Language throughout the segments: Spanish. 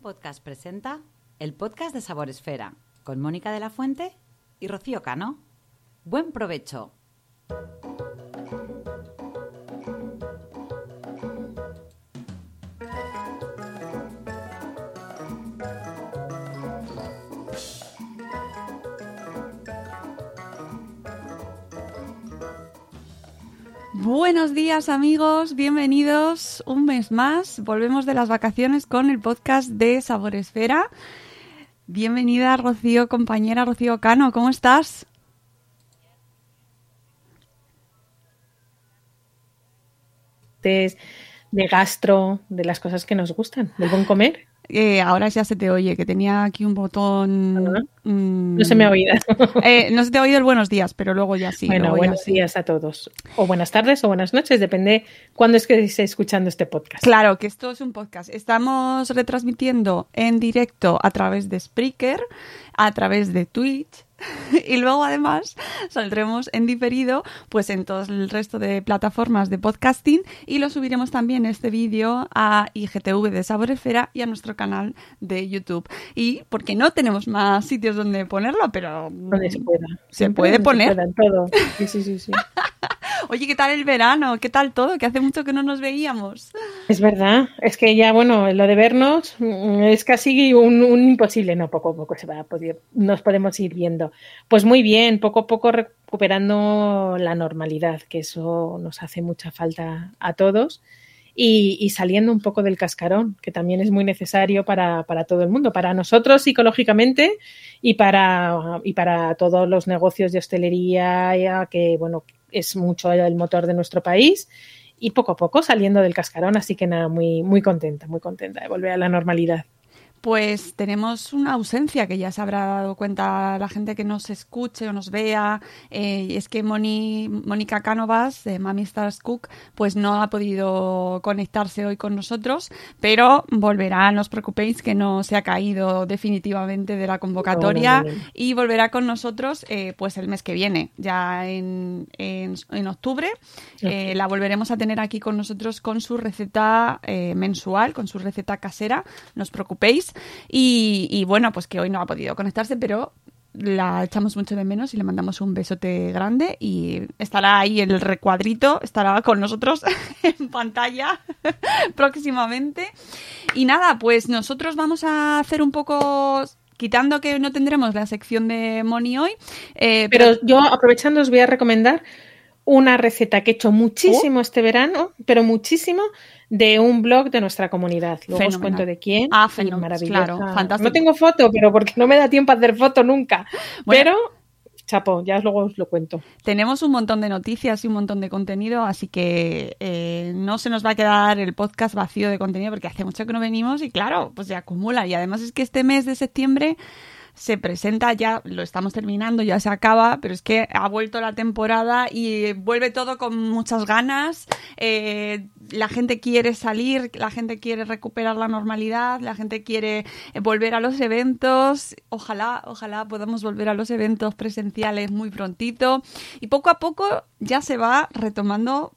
Podcast presenta el podcast de Sabor Esfera con Mónica de la Fuente y Rocío Cano. Buen provecho. Buenos días amigos, bienvenidos un mes más. Volvemos de las vacaciones con el podcast de Sabor Esfera. Bienvenida Rocío, compañera Rocío Cano, ¿cómo estás? de gastro, de las cosas que nos gustan, del buen comer. Eh, ahora ya se te oye, que tenía aquí un botón... Mm, No se me ha oído. eh, no se te ha oído el buenos días, pero luego ya sí. bueno, ya buenos sí. días a todos. O buenas tardes o buenas noches, depende cuándo es que esté escuchando este podcast. Claro, que esto es un podcast. Estamos retransmitiendo en directo a través de Spreaker, a través de Twitch. Y luego además saldremos en diferido pues en todo el resto de plataformas de podcasting y lo subiremos también este vídeo a IGTV de Sabor Esfera y a nuestro canal de YouTube. Y porque no tenemos más sitios donde ponerlo, pero Donde se pueda. Se Siempre puede poner. en todo. Sí, sí, sí, sí. Oye, ¿qué tal el verano? ¿Qué tal todo? Que hace mucho que no nos veíamos. Es verdad, es que ya, bueno, lo de vernos mm, es casi un, imposible, no, poco a poco se va a poder, nos podemos ir viendo. Pues muy bien, poco a poco recuperando la normalidad, que eso nos hace mucha falta a todos, y, saliendo un poco del cascarón, que también es muy necesario para, para todo el mundo, para nosotros psicológicamente y para, y para todos los negocios de hostelería, que, bueno, es mucho el motor de nuestro país y poco a poco saliendo del cascarón, así que nada, muy, muy contenta, muy contenta de volver a la normalidad. Pues tenemos una ausencia que ya se habrá dado cuenta la gente que nos escuche o nos vea. Eh, y es que Moni, Mónica Cánovas, de Mami Stars Cook, pues no ha podido conectarse hoy con nosotros, pero volverá, no os preocupéis que no se ha caído definitivamente de la convocatoria No, no, no, no. y volverá con nosotros eh, pues el mes que viene, ya en, en, en octubre. Eh, la volveremos a tener aquí con nosotros con su receta eh, mensual, con su receta casera, no os preocupéis. Y, y bueno, pues que hoy no ha podido conectarse, pero la echamos mucho de menos y le mandamos un besote grande y estará ahí el recuadrito, estará con nosotros en pantalla próximamente. Y nada, pues nosotros vamos a hacer un poco, quitando que no tendremos la sección de Moni hoy, eh, Pero yo, aprovechando, os voy a recomendar una receta que he hecho muchísimo Oh. este verano, pero muchísimo, de un blog de nuestra comunidad. Luego os cuento de quién. Ah, fenomenal, maravillosa. claro, fantástico. No tengo foto, pero porque no me da tiempo a hacer foto nunca. Bueno. Pero, chapo, ya luego os lo cuento. Tenemos un montón de noticias y un montón de contenido, así que eh, no se nos va a quedar el podcast vacío de contenido porque hace mucho que no venimos y claro, pues se acumula. Y además es que este mes de septiembre se presenta ya, lo estamos terminando, ya se acaba, pero es que ha vuelto la temporada y vuelve todo con muchas ganas. eh, la gente quiere salir, la gente quiere recuperar la normalidad, la gente quiere eh, volver a los eventos. Ojalá, ojalá podamos volver a los eventos presenciales muy prontito. Y poco a poco ya se va retomando.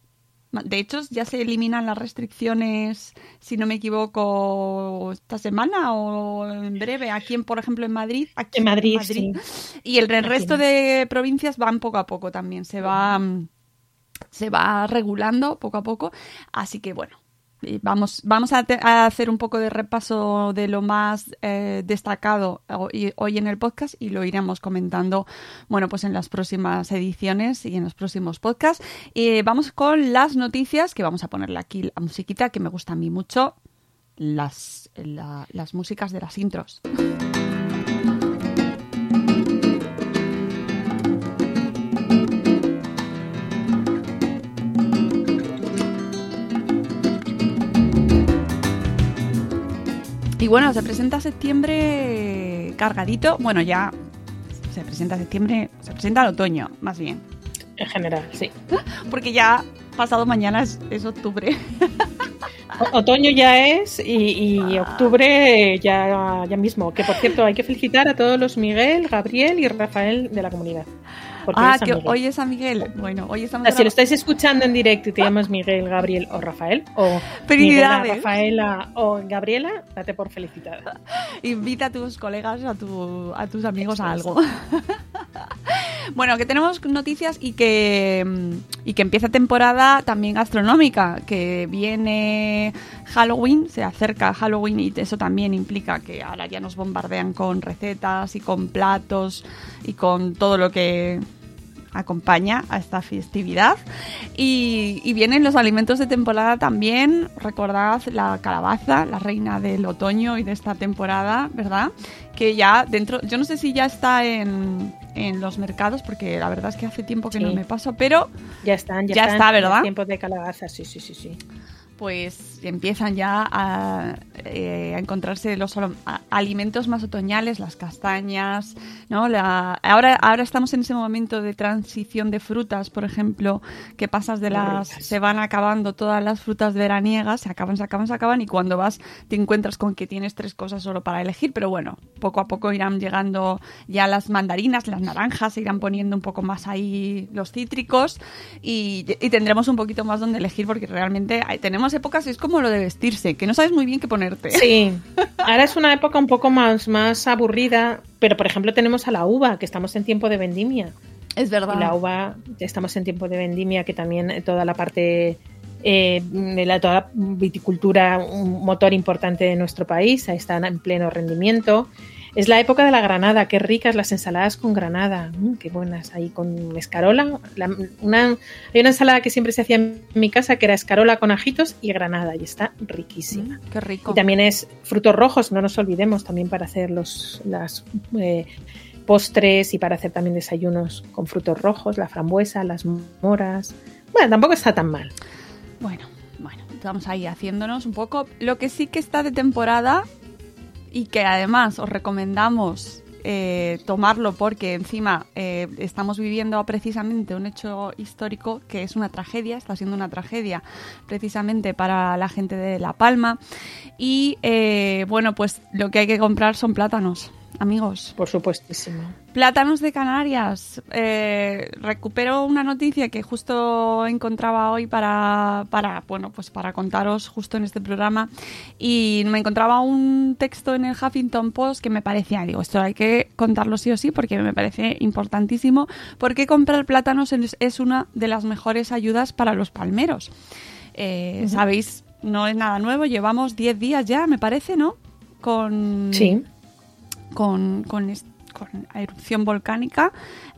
De hecho, ya se eliminan las restricciones, si no me equivoco, esta semana o en breve, aquí, en, por ejemplo, en Madrid. Aquí En Madrid, sí. Y el, el resto de provincias van poco a poco también. Se va, mm, se va regulando poco a poco. Así que bueno, vamos, vamos a, hacer un poco de repaso de lo más eh, destacado hoy, hoy en el podcast y lo iremos comentando, bueno, pues en las próximas ediciones y en los próximos podcasts. Eh, vamos con las noticias, que vamos a ponerle aquí la musiquita que me gusta a mí mucho, las, la- las músicas de las intros. Y bueno, se presenta septiembre cargadito. Bueno, ya se presenta septiembre, se presenta el otoño, más bien. En general, sí. Porque ya pasado mañana es, es octubre. O- Otoño ya es y, y octubre ya, ya mismo. Que por cierto, hay que felicitar a todos los Miguel, Gabriel y Rafael de la comunidad. Ah, que hoy es San Miguel. Bueno, hoy O estamos... sea, si lo estáis escuchando en directo y te llamas Miguel, Gabriel o Rafael, o Miguel, Felicidades. Rafaela o Gabriela, date por felicitada. Invita a tus colegas, a, tu, a tus amigos a algo. bueno, que tenemos noticias y que, y que empieza temporada también gastronómica, que viene Halloween, se acerca Halloween y eso también implica que ahora ya nos bombardean con recetas y con platos y con todo lo que acompaña a esta festividad. Y, y vienen los alimentos de temporada también. Recordad la calabaza, la reina del otoño y de esta temporada, ¿verdad? Que ya dentro, yo no sé si ya está en, en los mercados, porque la verdad es que hace tiempo que Sí. no me paso, pero Ya están, ya, Ya están está, ¿verdad? tiempos de calabaza, sí, sí, sí, sí. Pues empiezan ya a, eh, a encontrarse los a- alimentos más otoñales, las castañas, ¿no? La, ahora, ahora estamos en ese momento de transición de frutas, por ejemplo, que pasas de las... se van acabando todas las frutas veraniegas, se acaban, se acaban, se acaban, y cuando vas te encuentras con que tienes tres cosas solo para elegir, pero bueno, poco a poco irán llegando ya las mandarinas, las naranjas, se irán poniendo un poco más ahí los cítricos y, y tendremos un poquito más donde elegir porque realmente hay- tenemos épocas, es como lo de vestirse, que no sabes muy bien qué ponerte. Sí, ahora es una época un poco más, más aburrida, pero por ejemplo tenemos a la uva, que estamos en tiempo de vendimia. Es verdad. Y la uva, estamos en tiempo de vendimia, que también eh, toda la parte eh, de la toda la viticultura, un motor importante de nuestro país, ahí están en pleno rendimiento. Es la época de la granada, qué ricas las ensaladas con granada, mm, qué buenas, ahí con escarola. La- una, hay una ensalada que siempre se hacía en mi casa que era escarola con ajitos y granada, y está riquísima. Mm, Qué rico. Y también es frutos rojos, no nos olvidemos, también para hacer los las eh, postres y para hacer también desayunos con frutos rojos, la frambuesa, las moras. Bueno, tampoco está tan mal. Bueno, bueno, estamos ahí haciéndonos un poco. Lo que sí que está de temporada y que además os recomendamos eh, tomarlo porque encima eh, estamos viviendo precisamente un hecho histórico que es una tragedia, está siendo una tragedia precisamente para la gente de La Palma. Y eh, bueno, pues lo que hay que comprar son plátanos, amigos. Por supuestísimo. Plátanos de Canarias. Eh, recupero una noticia que justo encontraba hoy para, para, bueno, pues para contaros justo en este programa. Y me encontraba un texto en el Huffington Post que me parecía, digo, esto hay que contarlo sí o sí porque me parece importantísimo. Porque comprar plátanos es, una de las mejores ayudas para los palmeros. Eh, Sabéis, no es nada nuevo, llevamos 10 días ya, me parece, ¿no? Con, Sí. Con, con, erupción volcánica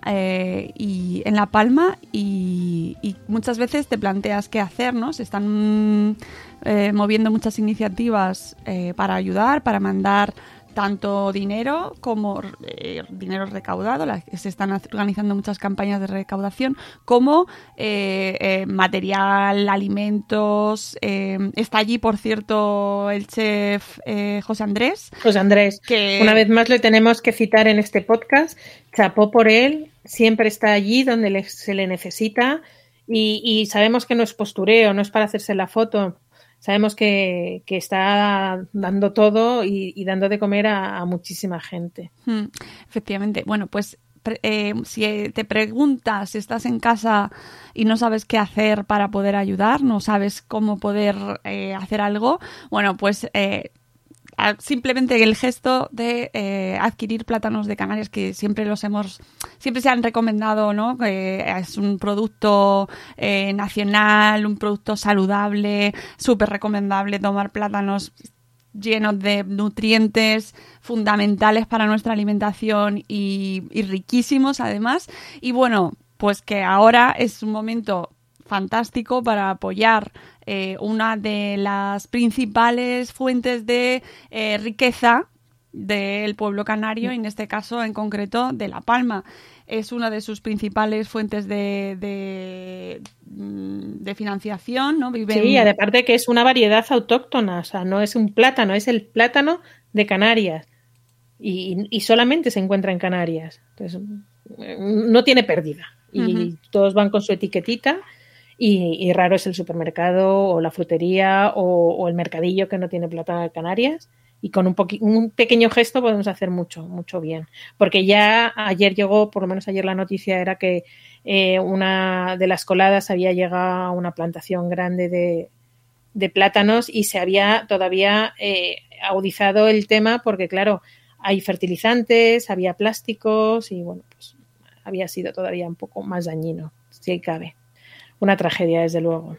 eh, y en La Palma y, muchas veces te planteas qué hacer, ¿no? Se están eh, moviendo muchas iniciativas eh, para ayudar, para mandar tanto dinero como eh, dinero recaudado, la- se están organizando muchas campañas de recaudación, como eh, eh, material, alimentos. eh, está allí, por cierto, el chef José Andrés, Pues Andrés, que una vez más le tenemos que citar en este podcast. Chapó por él, siempre está allí donde le- se le necesita y, y sabemos que no es postureo, no es para hacerse la foto. Sabemos que, que está dando todo y, y dando de comer a, muchísima gente. Mm, Efectivamente. Bueno, pues eh, si eh, te preguntas si estás en casa y no sabes qué hacer para poder ayudar, no sabes cómo poder eh, hacer algo, bueno, pues eh, simplemente el gesto de eh, adquirir plátanos de Canarias que siempre los hemos siempre se han recomendado no que es un producto eh, nacional un producto saludable súper recomendable tomar plátanos llenos de nutrientes fundamentales para nuestra alimentación y, y riquísimos además. Y bueno pues que ahora es un momento fantástico para apoyar eh, una de las principales fuentes de eh, riqueza del pueblo canario y en este caso en concreto de La Palma. Es una de sus principales fuentes de, de, mm, de financiación, ¿no? Viven... Sí, aparte que es una variedad autóctona, o sea, no es un plátano, es el plátano de Canarias. Y, y solamente se encuentra en Canarias. Entonces, no tiene pérdida. Y todos van con su etiquetita. Y, y, raro es el supermercado o la frutería o, o, el mercadillo que no tiene plátano de Canarias. Y con un, un pequeño gesto podemos hacer mucho, mucho bien. Porque ya ayer llegó, por lo menos ayer la noticia era que eh, una de las coladas había llegado a una plantación grande de, de plátanos y se había todavía eh, agudizado el tema porque, claro, hay fertilizantes, había plásticos y, bueno, pues había sido todavía un poco más dañino, si cabe. Una tragedia, desde luego.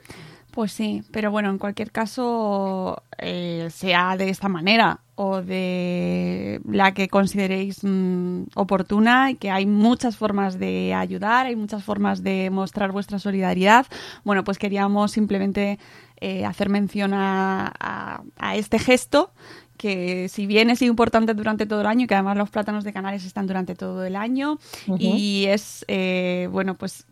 Pues sí, pero bueno, en cualquier caso, eh, sea de esta manera o de la que consideréis mmm, oportuna y que hay muchas formas de ayudar, hay muchas formas de mostrar vuestra solidaridad. Bueno, pues queríamos simplemente eh, hacer mención a, a, a este gesto que si bien es importante durante todo el año, que además los plátanos de Canarias están durante todo el año uh -huh. y es, eh, bueno, pues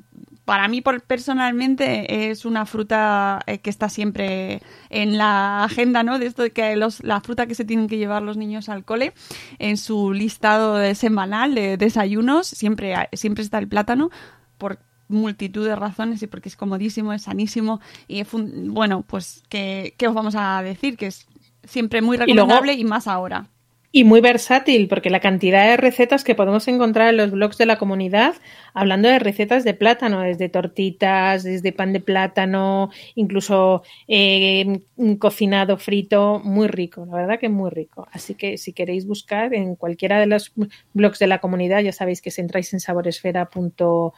para mí personalmente es una fruta eh, que está siempre en la agenda, ¿no? De esto de que los, la fruta que se tienen que llevar los niños al cole en su listado de semanal de desayunos siempre siempre está el plátano por multitud de razones y porque es comodísimo, es sanísimo y es bueno, pues ¿qué, qué os vamos a decir que es siempre muy recomendable y, luego, y más ahora y muy versátil, porque la cantidad de recetas que podemos encontrar en los blogs de la comunidad, hablando de recetas de plátano, desde tortitas, desde pan de plátano, incluso eh, cocinado frito, muy rico, la verdad que muy rico. Así que si queréis buscar en cualquiera de los blogs de la comunidad, ya sabéis que si entráis en saboresfera.com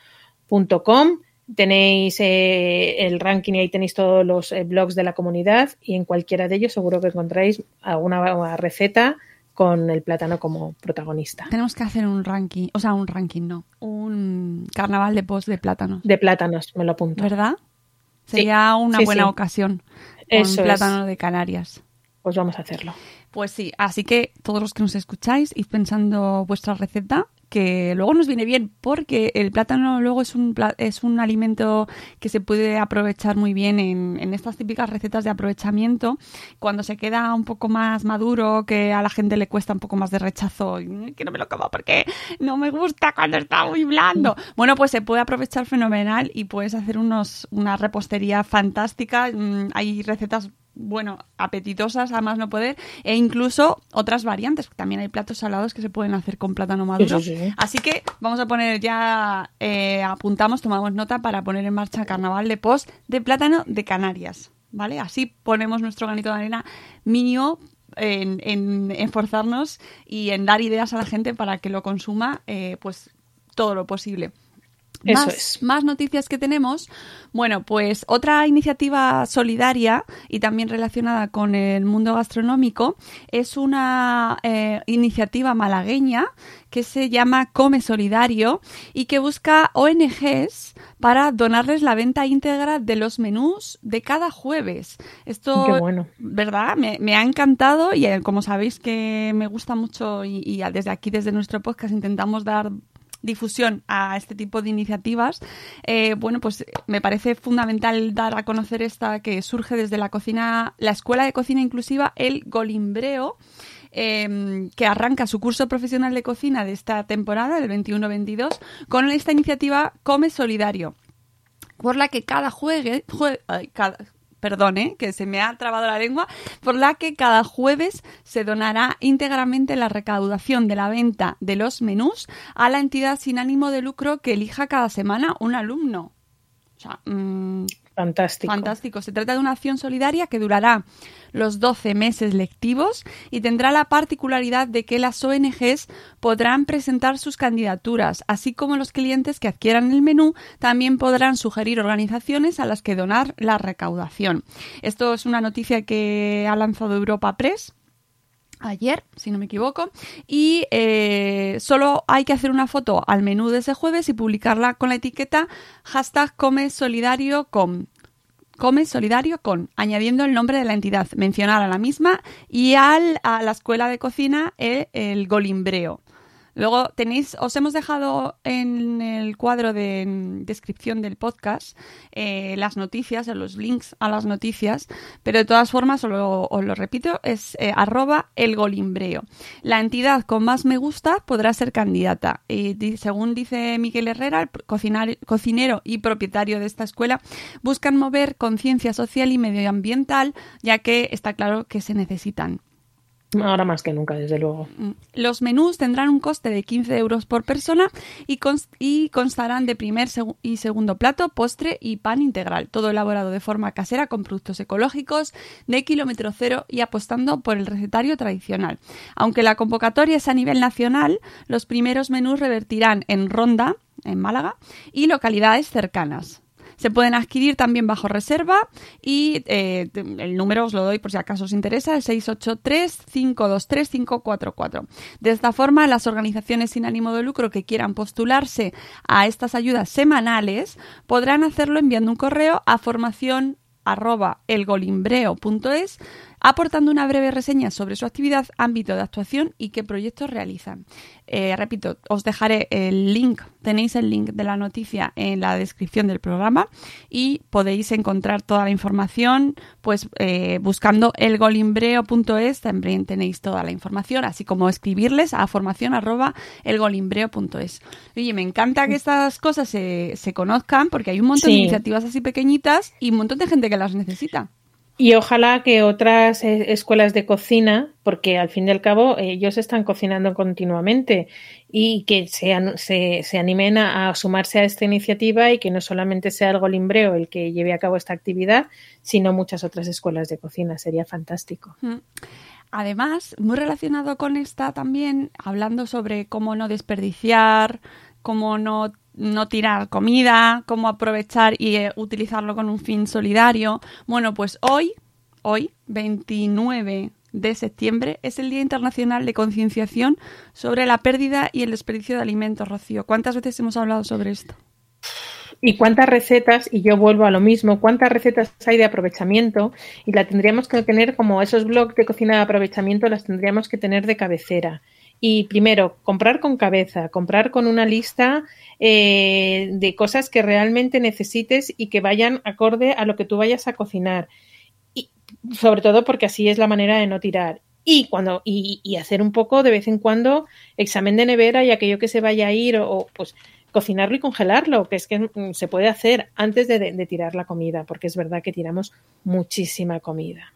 tenéis eh, el ranking y ahí tenéis todos los eh, blogs de la comunidad y en cualquiera de ellos seguro que encontráis alguna receta con el plátano como protagonista. Tenemos que hacer un ranking, o sea, un ranking, no, un carnaval de post de plátanos. De plátanos, me lo apunto. ¿Verdad? Sería sí, una sí, buena sí. ocasión con Eso plátano es. de Canarias. Pues vamos a hacerlo. Pues sí, así que todos los que nos escucháis, id pensando vuestra receta que luego nos viene bien porque el plátano luego es un, es un alimento que se puede aprovechar muy bien en, en, estas típicas recetas de aprovechamiento. Cuando se queda un poco más maduro que a la gente le cuesta un poco más de rechazo que no me lo como porque no me gusta cuando está muy blando bueno pues se puede aprovechar fenomenal y puedes hacer unos una repostería fantástica. Mm, hay recetas bueno, apetitosas a más no poder, e incluso otras variantes. También hay platos salados que se pueden hacer con plátano maduro. Sí, sí. Así que vamos a poner ya, eh, apuntamos, tomamos nota para poner en marcha el carnaval de post de plátano de Canarias. ¿Vale? Así ponemos nuestro granito de arena mínimo en, en, esforzarnos y en dar ideas a la gente para que lo consuma, eh, pues todo lo posible. Eso más, es. más noticias que tenemos. Bueno, pues otra iniciativa solidaria y también relacionada con el mundo gastronómico es una eh, iniciativa malagueña que se llama Come Solidario y que busca ONGs para donarles la venta íntegra de los menús de cada jueves. Esto, Qué bueno. ¿verdad? Me, me, ha encantado y eh, como sabéis que me gusta mucho y, y desde aquí, desde nuestro podcast, intentamos dar difusión a este tipo de iniciativas, eh, bueno, pues me parece fundamental dar a conocer esta que surge desde la cocina, la Escuela de Cocina Inclusiva, el Golimbreo. Eh, que arranca su curso profesional de cocina de esta temporada, del 21-22, con esta iniciativa Come Solidario, por la que cada juegue, perdone, que se me ha trabado la lengua, por la que cada jueves se donará íntegramente la recaudación de la venta de los menús a la entidad sin ánimo de lucro que elija cada semana un alumno. O sea, mmm, Fantástico. Fantástico. Se trata de una acción solidaria que durará los 12 meses lectivos y tendrá la particularidad de que las ONGs podrán presentar sus candidaturas, así como los clientes que adquieran el menú también podrán sugerir organizaciones a las que donar la recaudación. Esto es una noticia que ha lanzado Europa Press ayer, si no me equivoco, y eh, solo hay que hacer una foto al menú de ese jueves y publicarla con la etiqueta hashtag come solidario con come con, añadiendo el nombre de la entidad, mencionar a la misma y al, a la escuela de cocina el, el golimbreo. Luego tenéis, os hemos dejado en el cuadro de descripción del podcast eh, las noticias, los links a las noticias, pero de todas formas, os lo, os lo repito, es eh, arroba el golimbreo. La entidad con más me gusta podrá ser candidata. Y según dice Miguel Herrera, el cocinero y propietario de esta escuela, buscan mover conciencia social y medioambiental, ya que está claro que se necesitan. Ahora más que nunca, desde luego. Mm. Los menús tendrán un coste de 15 euros por persona y, cons- y constarán de primer y segundo plato, postre y pan integral, todo elaborado de forma casera con productos ecológicos de kilómetro cero y apostando por el recetario tradicional. Aunque la convocatoria es a nivel nacional, los primeros menús revertirán en Ronda, en Málaga, y localidades cercanas. Se pueden adquirir también bajo reserva y eh, el número os lo doy por si acaso os interesa, el 683-523-544. De esta forma, las organizaciones sin ánimo de lucro que quieran postularse a estas ayudas semanales podrán hacerlo enviando un correo a formación arroba elgolimbreo.es aportando una breve reseña sobre su actividad, ámbito de actuación y qué proyectos realizan. Eh, repito, os dejaré el link, tenéis el link de la noticia en la descripción del programa y podéis encontrar toda la información pues eh, buscando elgolimbreo.es también tenéis toda la información, así como escribirles a formación arroba elgolimbreo.es. Oye, me encanta que estas cosas se, se conozcan porque hay un montón de iniciativas así pequeñitas y un montón de gente que las necesita. Y ojalá que otras eh, escuelas de cocina, porque al fin y al cabo ellos están cocinando continuamente y que se, se, se animen a, a sumarse a esta iniciativa y que no solamente sea el golimbreo el que lleve a cabo esta actividad, sino muchas otras escuelas de cocina. Sería fantástico. Mm. Además, muy relacionado con esta también, hablando sobre cómo no desperdiciar, cómo no, no tirar comida, cómo aprovechar y eh, utilizarlo con un fin solidario. Bueno, pues hoy, hoy, 29 de septiembre, es el Día Internacional de Concienciación sobre la pérdida y el desperdicio de alimentos, Rocío. ¿Cuántas veces hemos hablado sobre esto? ¿Y cuántas recetas? Y yo vuelvo a lo mismo, ¿cuántas recetas hay de aprovechamiento? Y la tendríamos que tener como esos blogs de cocina de aprovechamiento, las tendríamos que tener de cabecera. Y primero, comprar con cabeza, comprar con una lista eh, de cosas que realmente necesites y que vayan acorde a lo que tú vayas a cocinar. Y sobre todo porque así es la manera de no tirar. Y cuando, y, y hacer un poco de vez en cuando examen de nevera y aquello que se vaya a ir, o, pues cocinarlo y congelarlo, que es que mm, se puede hacer antes de tirar la comida, porque es verdad que tiramos muchísima comida.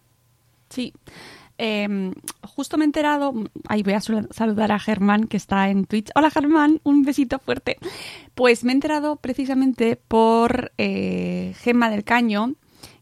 Sí. Eh, justo me he enterado, ahí voy a sal- saludar a Germán que está en Twitch. Hola Germán, un besito fuerte. Pues me he enterado precisamente por eh, Gemma del Caño,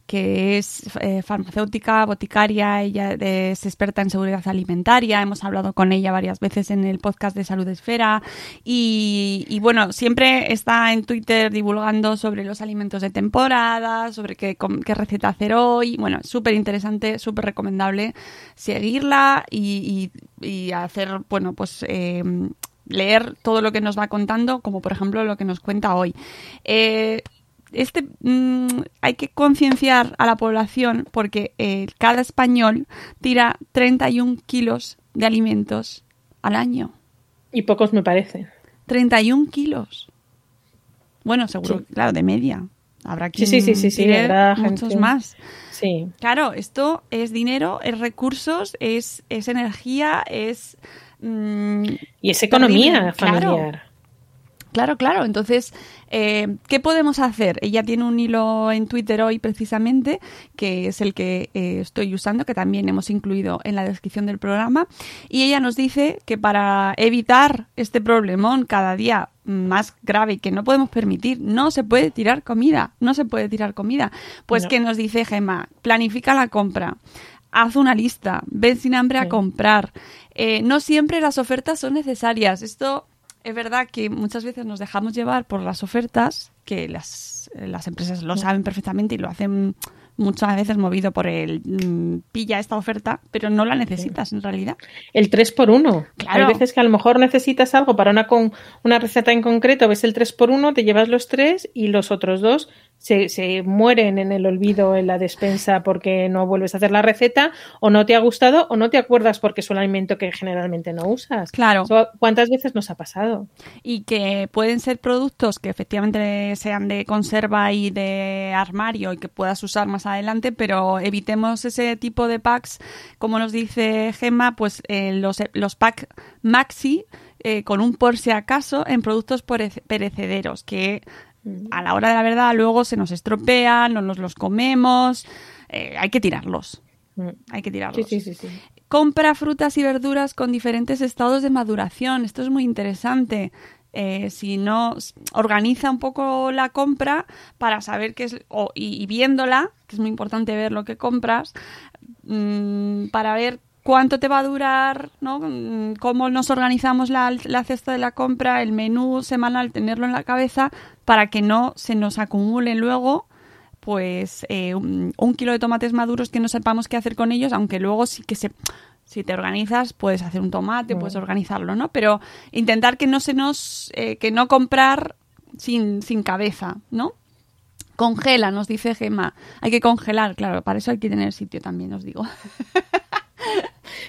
que es eh, farmacéutica, boticaria, ella es experta en seguridad alimentaria, hemos hablado con ella varias veces en el podcast de Salud Esfera y, bueno, siempre está en Twitter divulgando sobre los alimentos de temporada, sobre qué, receta hacer hoy, bueno, súper interesante, súper recomendable seguirla y hacer, bueno, pues... eh, leer todo lo que nos va contando, como por ejemplo lo que nos cuenta hoy. Eh, este mm, hay que concienciar a la población porque eh, cada español tira 31 kilos de alimentos al año. Y pocos me parece. 31 kilos. Bueno, seguro, Sí. claro, de media. Habrá quien sí, sí, sí, sí, habrá muchos gente. más. Sí. Claro, esto es dinero, es recursos, es, es energía, es... mm, Y es economía claro. Claro, claro. Entonces, eh, ¿qué podemos hacer? Ella tiene un hilo en Twitter hoy precisamente, que es el que eh, estoy usando, que también hemos incluido en la descripción del programa. Y ella nos dice que para evitar este problemón cada día más grave que no podemos permitir, no se puede tirar comida, no se puede tirar comida. Pues No. que nos dice Gemma, planifica la compra. Haz una lista, ven sin hambre a comprar. Eh, no siempre las ofertas son necesarias. Esto es verdad que muchas veces nos dejamos llevar por las ofertas, que las, las empresas lo saben perfectamente y lo hacen muchas veces movido por el mm, pilla esta oferta, pero no la necesitas en realidad. El 3 por 1 Claro. Hay veces que a lo mejor necesitas algo para una, con, una receta en concreto, ves el 3 por 1 te llevas los tres y los otros dos se, se, mueren en el olvido en la despensa porque no vuelves a hacer la receta, o no te ha gustado, o no te acuerdas porque es un alimento que generalmente no usas. Claro. ¿Cuántas veces nos ha pasado? Y que pueden ser productos que efectivamente sean de conserva y de armario y que puedas usar más adelante, pero evitemos ese tipo de packs, como nos dice Gemma, pues eh, los, los pack maxi. Eh, con un por si acaso en productos perecederos que a la hora de la verdad luego se nos estropean, no nos los comemos, eh, hay que tirarlos. Mm. Hay que tirarlos. Sí, sí, sí, Compra frutas y verduras con diferentes estados de maduración. Esto es muy interesante. Eh, si no, organiza un poco la compra para saber qué es, y, viéndola, que es muy importante ver lo que compras, mm, para ver cuánto te va a durar, ¿no? Mm, cómo nos organizamos la, la, cesta de la compra, el menú semanal, tenerlo en la cabeza para que no se nos acumule luego pues eh, un, kilo de tomates maduros que no sepamos qué hacer con ellos, aunque luego sí que se si te organizas puedes hacer un tomate, puedes organizarlo, ¿no? Pero intentar que no se nos eh, que no comprar sin, sin cabeza, ¿no? Congela, nos dice Gema. Hay que congelar, claro, para eso hay que tener sitio también, os digo.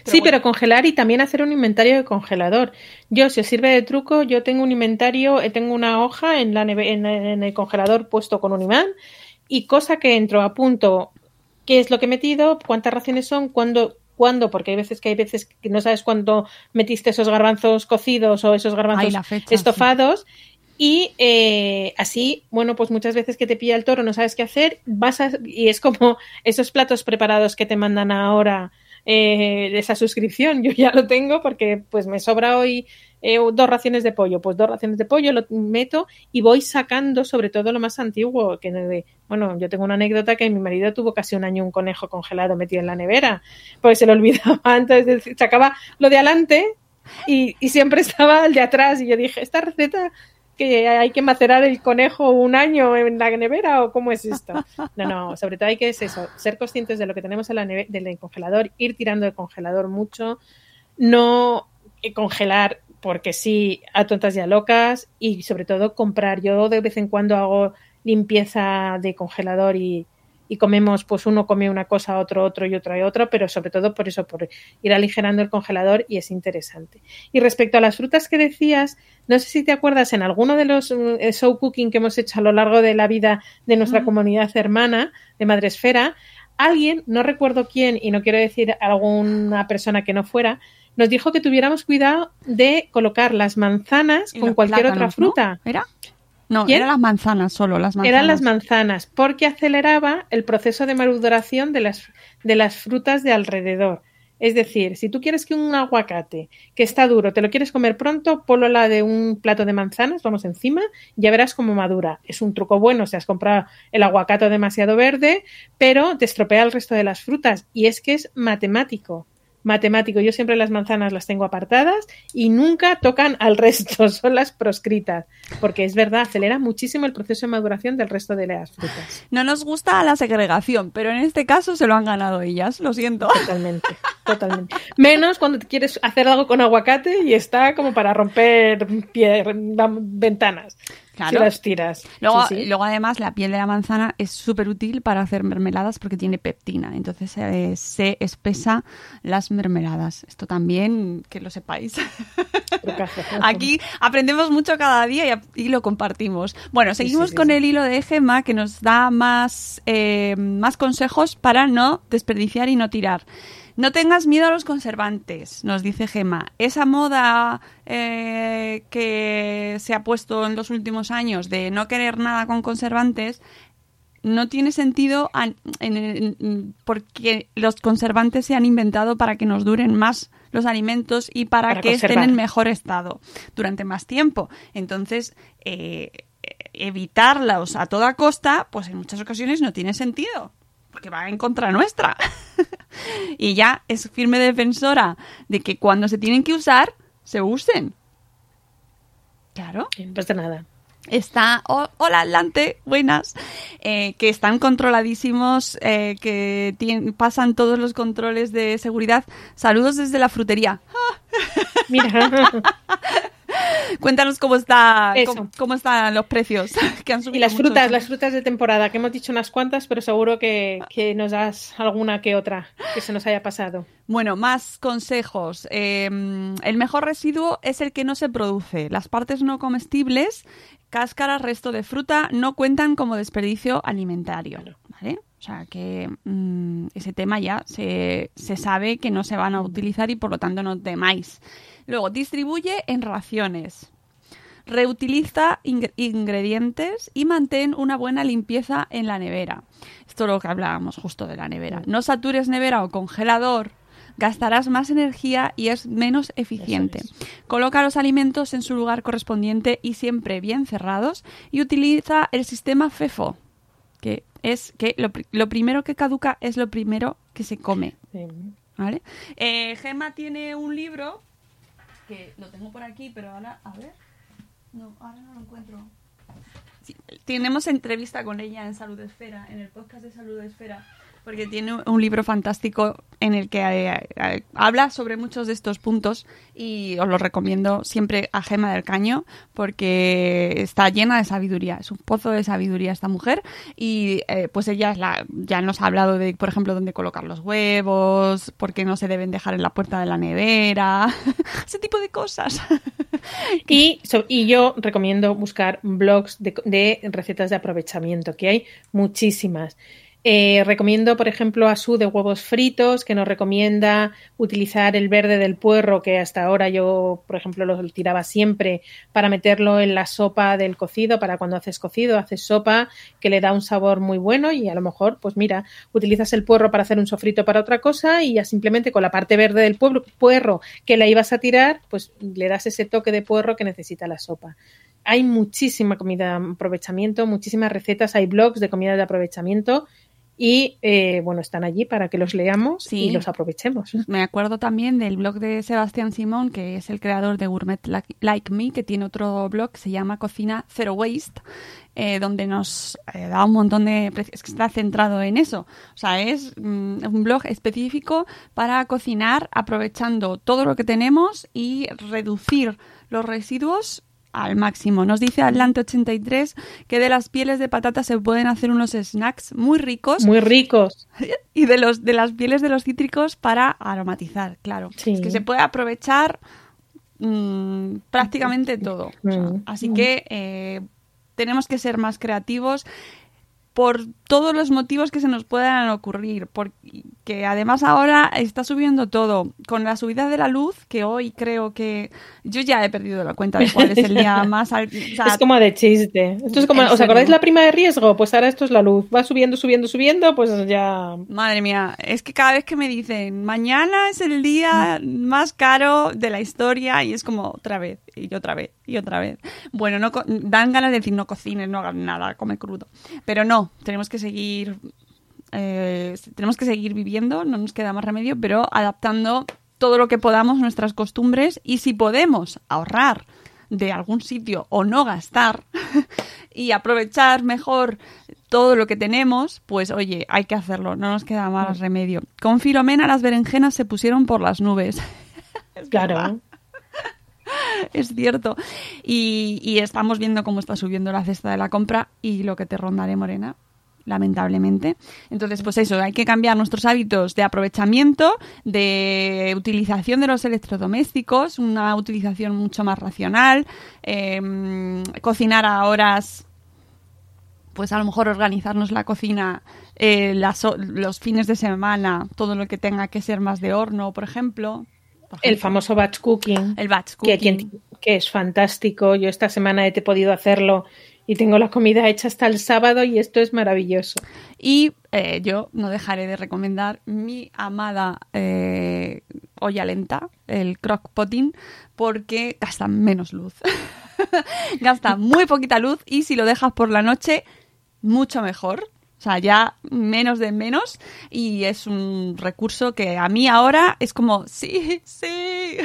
sí, pero congelar y también hacer un inventario de congelador. Yo, si os sirve de truco, yo tengo un inventario, eh, tengo una hoja en, la en, el congelador puesto con un imán y cosa que entro, apunto qué es lo que he metido, cuántas raciones son, cuándo, cuándo, porque hay veces que hay veces que no sabes cuándo metiste esos garbanzos cocidos o esos garbanzos estofados. Y eh, así, bueno, pues muchas veces que te pilla el toro, no sabes qué hacer, vas a, y es como esos platos preparados que te mandan ahora eh, esa suscripción. Yo ya lo tengo porque pues me sobra hoy eh, dos raciones de pollo, pues dos raciones de pollo lo meto y voy sacando sobre todo lo más antiguo. Que bueno, yo tengo una anécdota que mi marido tuvo casi un año un conejo congelado metido en la nevera, pues se lo olvidaba antes, sacaba lo de adelante y, y siempre estaba el de atrás y yo dije, esta receta que hay que macerar el conejo un año en la nevera o cómo es esto? No, no, sobre todo hay que es eso, ser conscientes de lo que tenemos en la del congelador, ir tirando el congelador mucho, no eh, congelar porque sí a tontas y a locas y sobre todo comprar. Yo de vez en cuando hago limpieza de congelador y, y comemos, pues uno come una cosa, otro otro y otro y otro, pero sobre todo por eso, por ir aligerando el congelador y es interesante. Y respecto a las frutas que decías, no sé si te acuerdas en alguno de los eh, show cooking que hemos hecho a lo largo de la vida de nuestra comunidad hermana de Madresfera, alguien, no recuerdo quién y no quiero decir alguna persona que no fuera, nos dijo que tuviéramos cuidado de colocar las manzanas con cualquier otra fruta. ¿Era? No, eran las manzanas solo, las manzanas. Eran las manzanas, porque aceleraba el proceso de maduración de las, de las frutas de alrededor. Es decir, si tú quieres que un aguacate que está duro te lo quieres comer pronto, ponlo la de un plato de manzanas, vamos encima, ya verás cómo madura. Es un truco bueno si has comprado el aguacate demasiado verde, pero te estropea el resto de las frutas. Y es que es matemático matemático. Yo siempre las manzanas las tengo apartadas y nunca tocan al resto, son las proscritas, porque es verdad, acelera muchísimo el proceso de maduración del resto de las frutas. No nos gusta la segregación, pero en este caso se lo han ganado ellas, lo siento. Totalmente, totalmente. Menos cuando quieres hacer algo con aguacate y está como para romper ventanas. Claro. las tiras. Luego, luego, además, la piel de la manzana es súper útil para hacer mermeladas porque tiene peptina. Entonces eh, se espesa las mermeladas. Esto también, que lo sepáis. Aquí aprendemos mucho cada día y, lo compartimos. Bueno, seguimos con el hilo de Gemma que nos da más, eh, más consejos para no desperdiciar y no tirar. No tengas miedo a los conservantes, nos dice Gema. Esa moda eh, que se ha puesto en los últimos años de no querer nada con conservantes no tiene sentido porque los conservantes se han inventado para que nos duren más los alimentos y para, que estén en mejor estado durante más tiempo. Entonces, eh, evitarlos a toda costa, pues en muchas ocasiones no tiene sentido porque va en contra nuestra. y ya es firme defensora de que cuando se tienen que usar, se usen. Claro. No pasa nada. Está, hola Atlante, buenas, eh, que están controladísimos, eh, que pasan todos los controles de seguridad. Saludos desde la frutería. Mira. Cuéntanos cómo está, cómo, cómo están los precios que han subido. Y las mucho. frutas, las frutas de temporada, que hemos dicho unas cuantas, pero seguro que, que nos das alguna que otra que se nos haya pasado. Bueno, más consejos. Eh, el mejor residuo es el que no se produce. Las partes no comestibles, cáscaras, resto de fruta, no cuentan como desperdicio alimentario. ¿vale? O sea que mm, ese tema ya se, se sabe que no se van a utilizar y por lo tanto no temáis. Luego, distribuye en raciones. Reutiliza ing- ingredientes y mantén una buena limpieza en la nevera. Esto es lo que hablábamos justo de la nevera. No satures nevera o congelador, gastarás más energía y es menos eficiente. Coloca los alimentos en su lugar correspondiente y siempre bien cerrados y utiliza el sistema FEFO, que es que lo, pri- lo primero que caduca es lo primero que se come. ¿Vale? Eh, Gemma tiene un libro que lo tengo por aquí, pero ahora, a ver. No, ahora no lo encuentro. Tenemos entrevista con ella en Salud Esfera, en el podcast de Salud Esfera, porque tiene un libro fantástico en el que eh, eh, habla sobre muchos de estos puntos y os lo recomiendo siempre a Gema del Caño porque está llena de sabiduría, es un pozo de sabiduría esta mujer y eh, pues ella es la, ya nos ha hablado de, por ejemplo, dónde colocar los huevos, por qué no se deben dejar en la puerta de la nevera, ese tipo de cosas. Y, so- y yo recomiendo buscar blogs de, de recetas de aprovechamiento, que hay muchísimas. Eh, recomiendo, por ejemplo, a Su de huevos fritos, que nos recomienda utilizar el verde del puerro, que hasta ahora yo, por ejemplo, lo tiraba siempre para meterlo en la sopa del cocido, para cuando haces cocido, haces sopa, que le da un sabor muy bueno y a lo mejor, pues mira, utilizas el puerro para hacer un sofrito para otra cosa y ya simplemente con la parte verde del puerro que la ibas a tirar, pues le das ese toque de puerro que necesita la sopa. Hay muchísima comida de aprovechamiento, muchísimas recetas, hay blogs de comida de aprovechamiento y eh, bueno, están allí para que los leamos Sí. y los aprovechemos. Me acuerdo también del blog de Sebastián Simón, que es el creador de Gourmet Like- Me, que tiene otro blog que se llama Cocina Zero Waste, eh, donde nos eh, da un montón de... Es que está centrado en eso. O sea, es mm, un blog específico para cocinar aprovechando todo lo que tenemos y reducir los residuos al máximo. Nos dice Atlante83 que de las pieles de patata se pueden hacer unos snacks muy ricos Muy ricos. y de los de las pieles de los cítricos para aromatizar, claro. Sí. Es que se puede aprovechar mm, prácticamente todo. O sea, así que eh, tenemos que ser más creativos por todos los motivos que se nos puedan ocurrir, porque además ahora está subiendo todo. Con la subida de la luz, que hoy creo que yo ya he perdido la cuenta de cuál es el día más al- o sea, es como de chiste. Esto es como, ¿En ¿os acordáis la prima de riesgo? Pues ahora esto es la luz. Va subiendo, subiendo, subiendo, pues ya. Madre mía, es que cada vez que me dicen mañana es el día más caro de la historia y es como otra vez y otra vez y otra vez. Bueno, no co- dan ganas de decir no cocines, no hagas nada, come crudo. Pero no, tenemos que seguir eh, tenemos que seguir viviendo, no nos queda más remedio, pero adaptando todo lo que podamos nuestras costumbres y si podemos ahorrar de algún sitio o no gastar y aprovechar mejor todo lo que tenemos, pues oye, hay que hacerlo, no nos queda más remedio. Con Filomena las berenjenas se pusieron por las nubes. Claro. es cierto. Y, estamos viendo cómo está subiendo la cesta de la compra y lo que te rondaré, Morena, lamentablemente. Entonces, pues eso, hay que cambiar nuestros hábitos de aprovechamiento, de utilización de los electrodomésticos, una utilización mucho más racional, em, cocinar a horas pues a lo mejor organizarnos la cocina eh, los fines de semana, todo lo que tenga que ser más de horno, por ejemplo. El famoso batch cooking. el batch que, cooking. que es fantástico. Yo esta semana he podido hacerlo y tengo la comida hecha hasta el sábado y esto es maravilloso. Y eh, yo no dejaré de recomendar mi amada eh, olla lenta, el crock potting, porque gasta menos luz. gasta muy poquita luz y si lo dejas por la noche, mucho mejor. O sea, ya menos de menos y es un recurso que a mí ahora es como, sí, sí.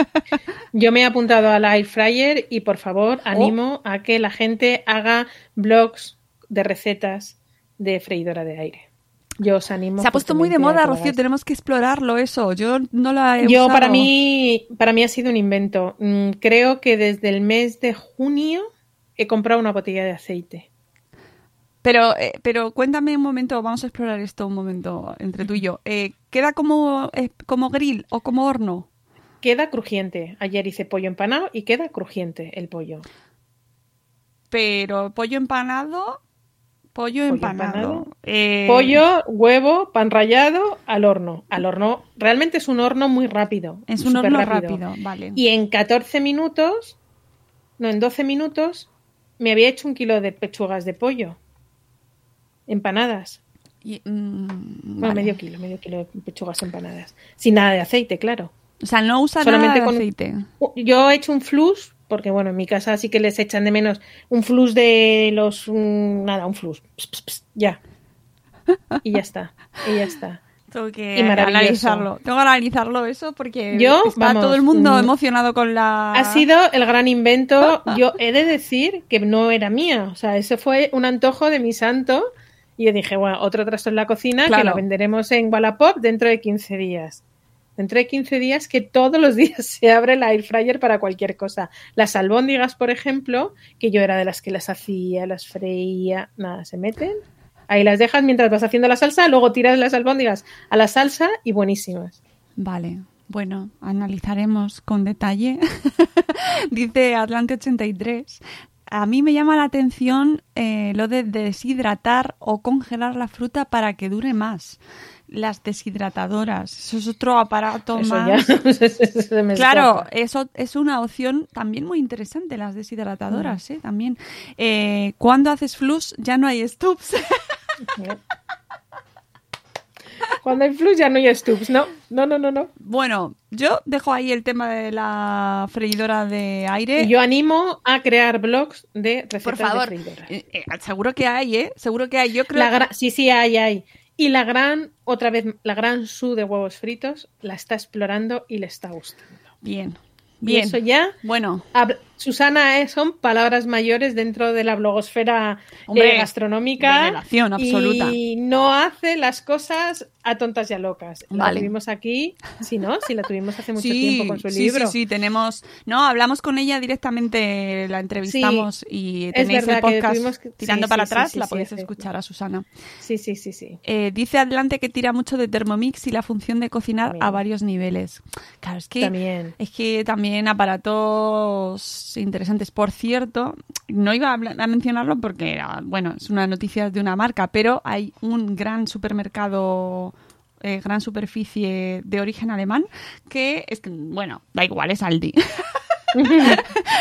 Yo me he apuntado al air fryer y por favor animo a que la gente haga blogs de recetas de freidora de aire. Yo os animo. Se ha puesto muy de moda, a Rocío, tenemos que explorarlo eso. Yo no la he Yo usado. para mí, para mí ha sido un invento. Mm, Creo que desde el mes de junio he comprado una botella de aceite. Pero, eh, pero cuéntame un momento, vamos a explorar esto un momento entre tú y yo. Eh, ¿Queda como, eh, como grill o como horno? Queda crujiente. Ayer hice pollo empanado y queda crujiente el pollo. Pero pollo empanado, pollo, empanado. empanado. Eh, Pollo, huevo, pan rallado al horno. Al horno, realmente es un horno muy rápido. Es un horno rápido, vale. Y en 14 minutos, no, en 12 minutos, me había hecho un kilo de pechugas de pollo. Empanadas. Y, mm, Bueno, vale. medio kilo, medio kilo de pechugas empanadas. Sin nada de aceite, claro. O sea, no usa Solamente nada de con- aceite. Yo he hecho un flus, porque bueno, en mi casa sí que les echan de menos un flus de los... nada, un flus. Ps, ps, ps, ya. Y ya está. Y ya está. Tengo que Y analizarlo. Tengo que analizarlo eso porque Yo, está vamos, todo el mundo mm, emocionado con la... Ha sido el gran invento. Yo he de decir que no era mía. O sea, ese fue un antojo de mi santo. Y yo dije, bueno, otro trasto en la cocina Claro. que la venderemos en Wallapop dentro de 15 días. Dentro de 15 días que todos los días se abre la air fryer para cualquier cosa. Las albóndigas, por ejemplo, que yo era de las que las hacía, las freía, nada, se meten. Ahí las dejas mientras vas haciendo la salsa, luego tiras las albóndigas a la salsa y buenísimas. Vale, bueno, analizaremos con detalle. Dice Atlante83. A mí me llama la atención eh, lo de deshidratar o congelar la fruta para que dure más. Las deshidratadoras, eso es otro aparato Eso más. ya se me Claro, escapa. eso es una opción también muy interesante, las deshidratadoras, Mm. ¿eh? También. Eh, cuando haces flus ya no hay stops. Cuando hay flux ya no hay stubs, no, no, no, no, no. bueno, yo dejo ahí el tema de la freidora de aire. Y yo animo a crear blogs de recetas Por favor, de freidoras. eh, eh, seguro que hay, ¿eh? Seguro que hay. Yo creo La gra- Sí, sí, hay, hay. Y la gran, otra vez, la gran su de huevos fritos la está explorando y le está gustando. Bien, Y bien. eso ya, Bueno, hab- Susana, eh, son palabras mayores dentro de la blogosfera eh, Hombre, gastronómica. veneración absoluta. Y no hace las cosas a tontas y a locas. La Vale. tuvimos aquí, sí, ¿no? Sí, la tuvimos hace mucho sí, tiempo con su sí, libro. sí, sí, tenemos... No, hablamos con ella directamente, la entrevistamos y tenéis el que podcast que- tirando para atrás, la podéis escuchar a Susana. Sí, sí, sí, sí. Eh, dice adelante que tira mucho de Thermomix y la función de cocinar También. a varios niveles. Claro, es que También. es que también aparatos interesantes. Por cierto, no iba a, a mencionarlo porque era, bueno, es una noticia de una marca, pero hay un gran supermercado eh, gran superficie de origen alemán que es bueno, da igual, es Aldi.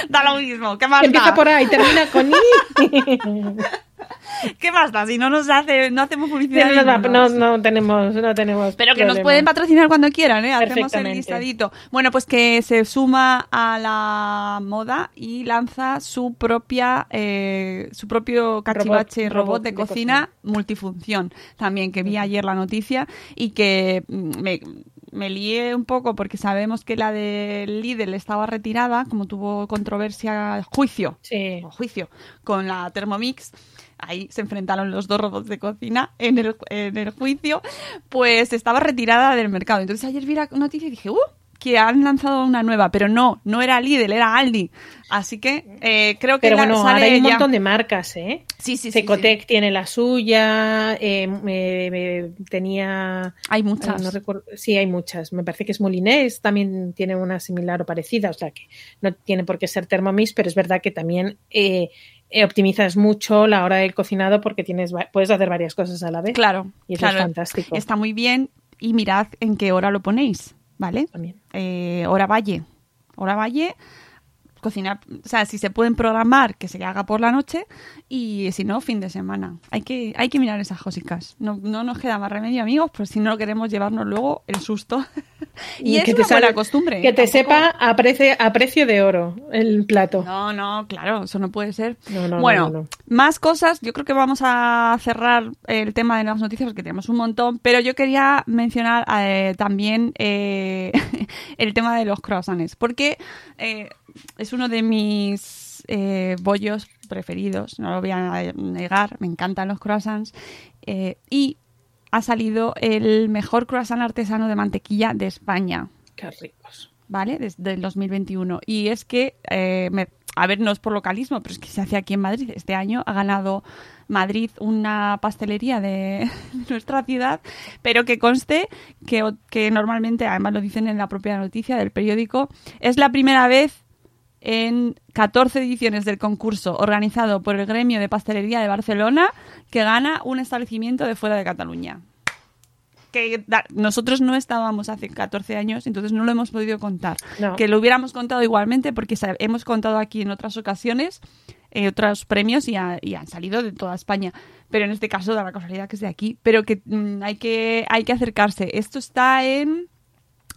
da lo mismo, ¿qué más Empieza da? por ahí, termina con I. ¿Qué más da? Si no nos hace, no hacemos publicidad. no, no, no, no tenemos, no tenemos. Pero que nos pueden patrocinar cuando quieran, ¿eh? Hacemos el listadito. Bueno, pues que se suma a la moda y lanza su propia, eh, su propio cachivache robot, robot de, de cocina, multifunción. También que vi ayer la noticia y que mm, me, me lié un poco porque sabemos que la de Lidl estaba retirada, como tuvo controversia, juicio, Sí. o juicio con la Thermomix. Ahí se enfrentaron los dos robots de cocina en el, en el juicio, pues estaba retirada del mercado. Entonces ayer vi la noticia y dije, ¡uh! Que han lanzado una nueva, pero no, no era Lidl, era Aldi. Así que eh, creo que Pero la- bueno, sale ahora hay un ya. montón de marcas, ¿eh? Sí, sí, sí, Secotec tiene la suya, eh, me- me- tenía... Hay eh, muchas. no recuerdo- sí, hay muchas. Me parece que es Molinés, también tiene una similar o parecida, o sea que no tiene por qué ser Thermomix, pero es verdad que también eh, eh, optimizas mucho la hora del cocinado porque tienes puedes hacer varias cosas a la vez. Claro, Y eso claro. es fantástico. Está muy bien y mirad en qué hora lo ponéis, ¿vale? También. Eh, hora valle. Hora valle, cocinar, o sea, si se pueden programar, que se haga por la noche y si no, fin de semana. Hay que, hay que mirar esas cositas. No, no nos queda más remedio, amigos, pero si no queremos llevarnos luego el susto. y, es que una te buena sale- costumbre. Que ¿eh? te Tampoco- sepa a precio, a precio de oro el plato. No, no, claro, eso no puede ser. No, no, bueno, no, no. más cosas. Yo creo que vamos a cerrar el tema de las noticias porque tenemos un montón, pero yo quería mencionar eh, también eh, el tema de los croissants, porque eh, es uno de mis eh, bollos preferidos, no lo voy a negar, me encantan los croissants. eh, y ha salido el mejor croissant artesano de mantequilla de España. Qué ricos. ¿vale? Desde el 2021. Y es que, eh, me- a ver, no es por localismo, pero es que se hace aquí en Madrid. Este año ha ganado Madrid una pastelería de nuestra ciudad, pero que conste que, que normalmente, además lo dicen en la propia noticia del periódico, es la primera vez en 14 ediciones del concurso organizado por el Gremio de Pastelería de Barcelona que gana un establecimiento de fuera de Cataluña que nosotros no estábamos hace 14 años, entonces no lo hemos podido contar. No. Que lo hubiéramos contado igualmente porque hemos contado aquí en otras ocasiones eh, otros premios y, ha- y han salido de toda España. Pero en este caso da la casualidad que es de aquí. Pero que mm, hay que hay que acercarse. Esto está en...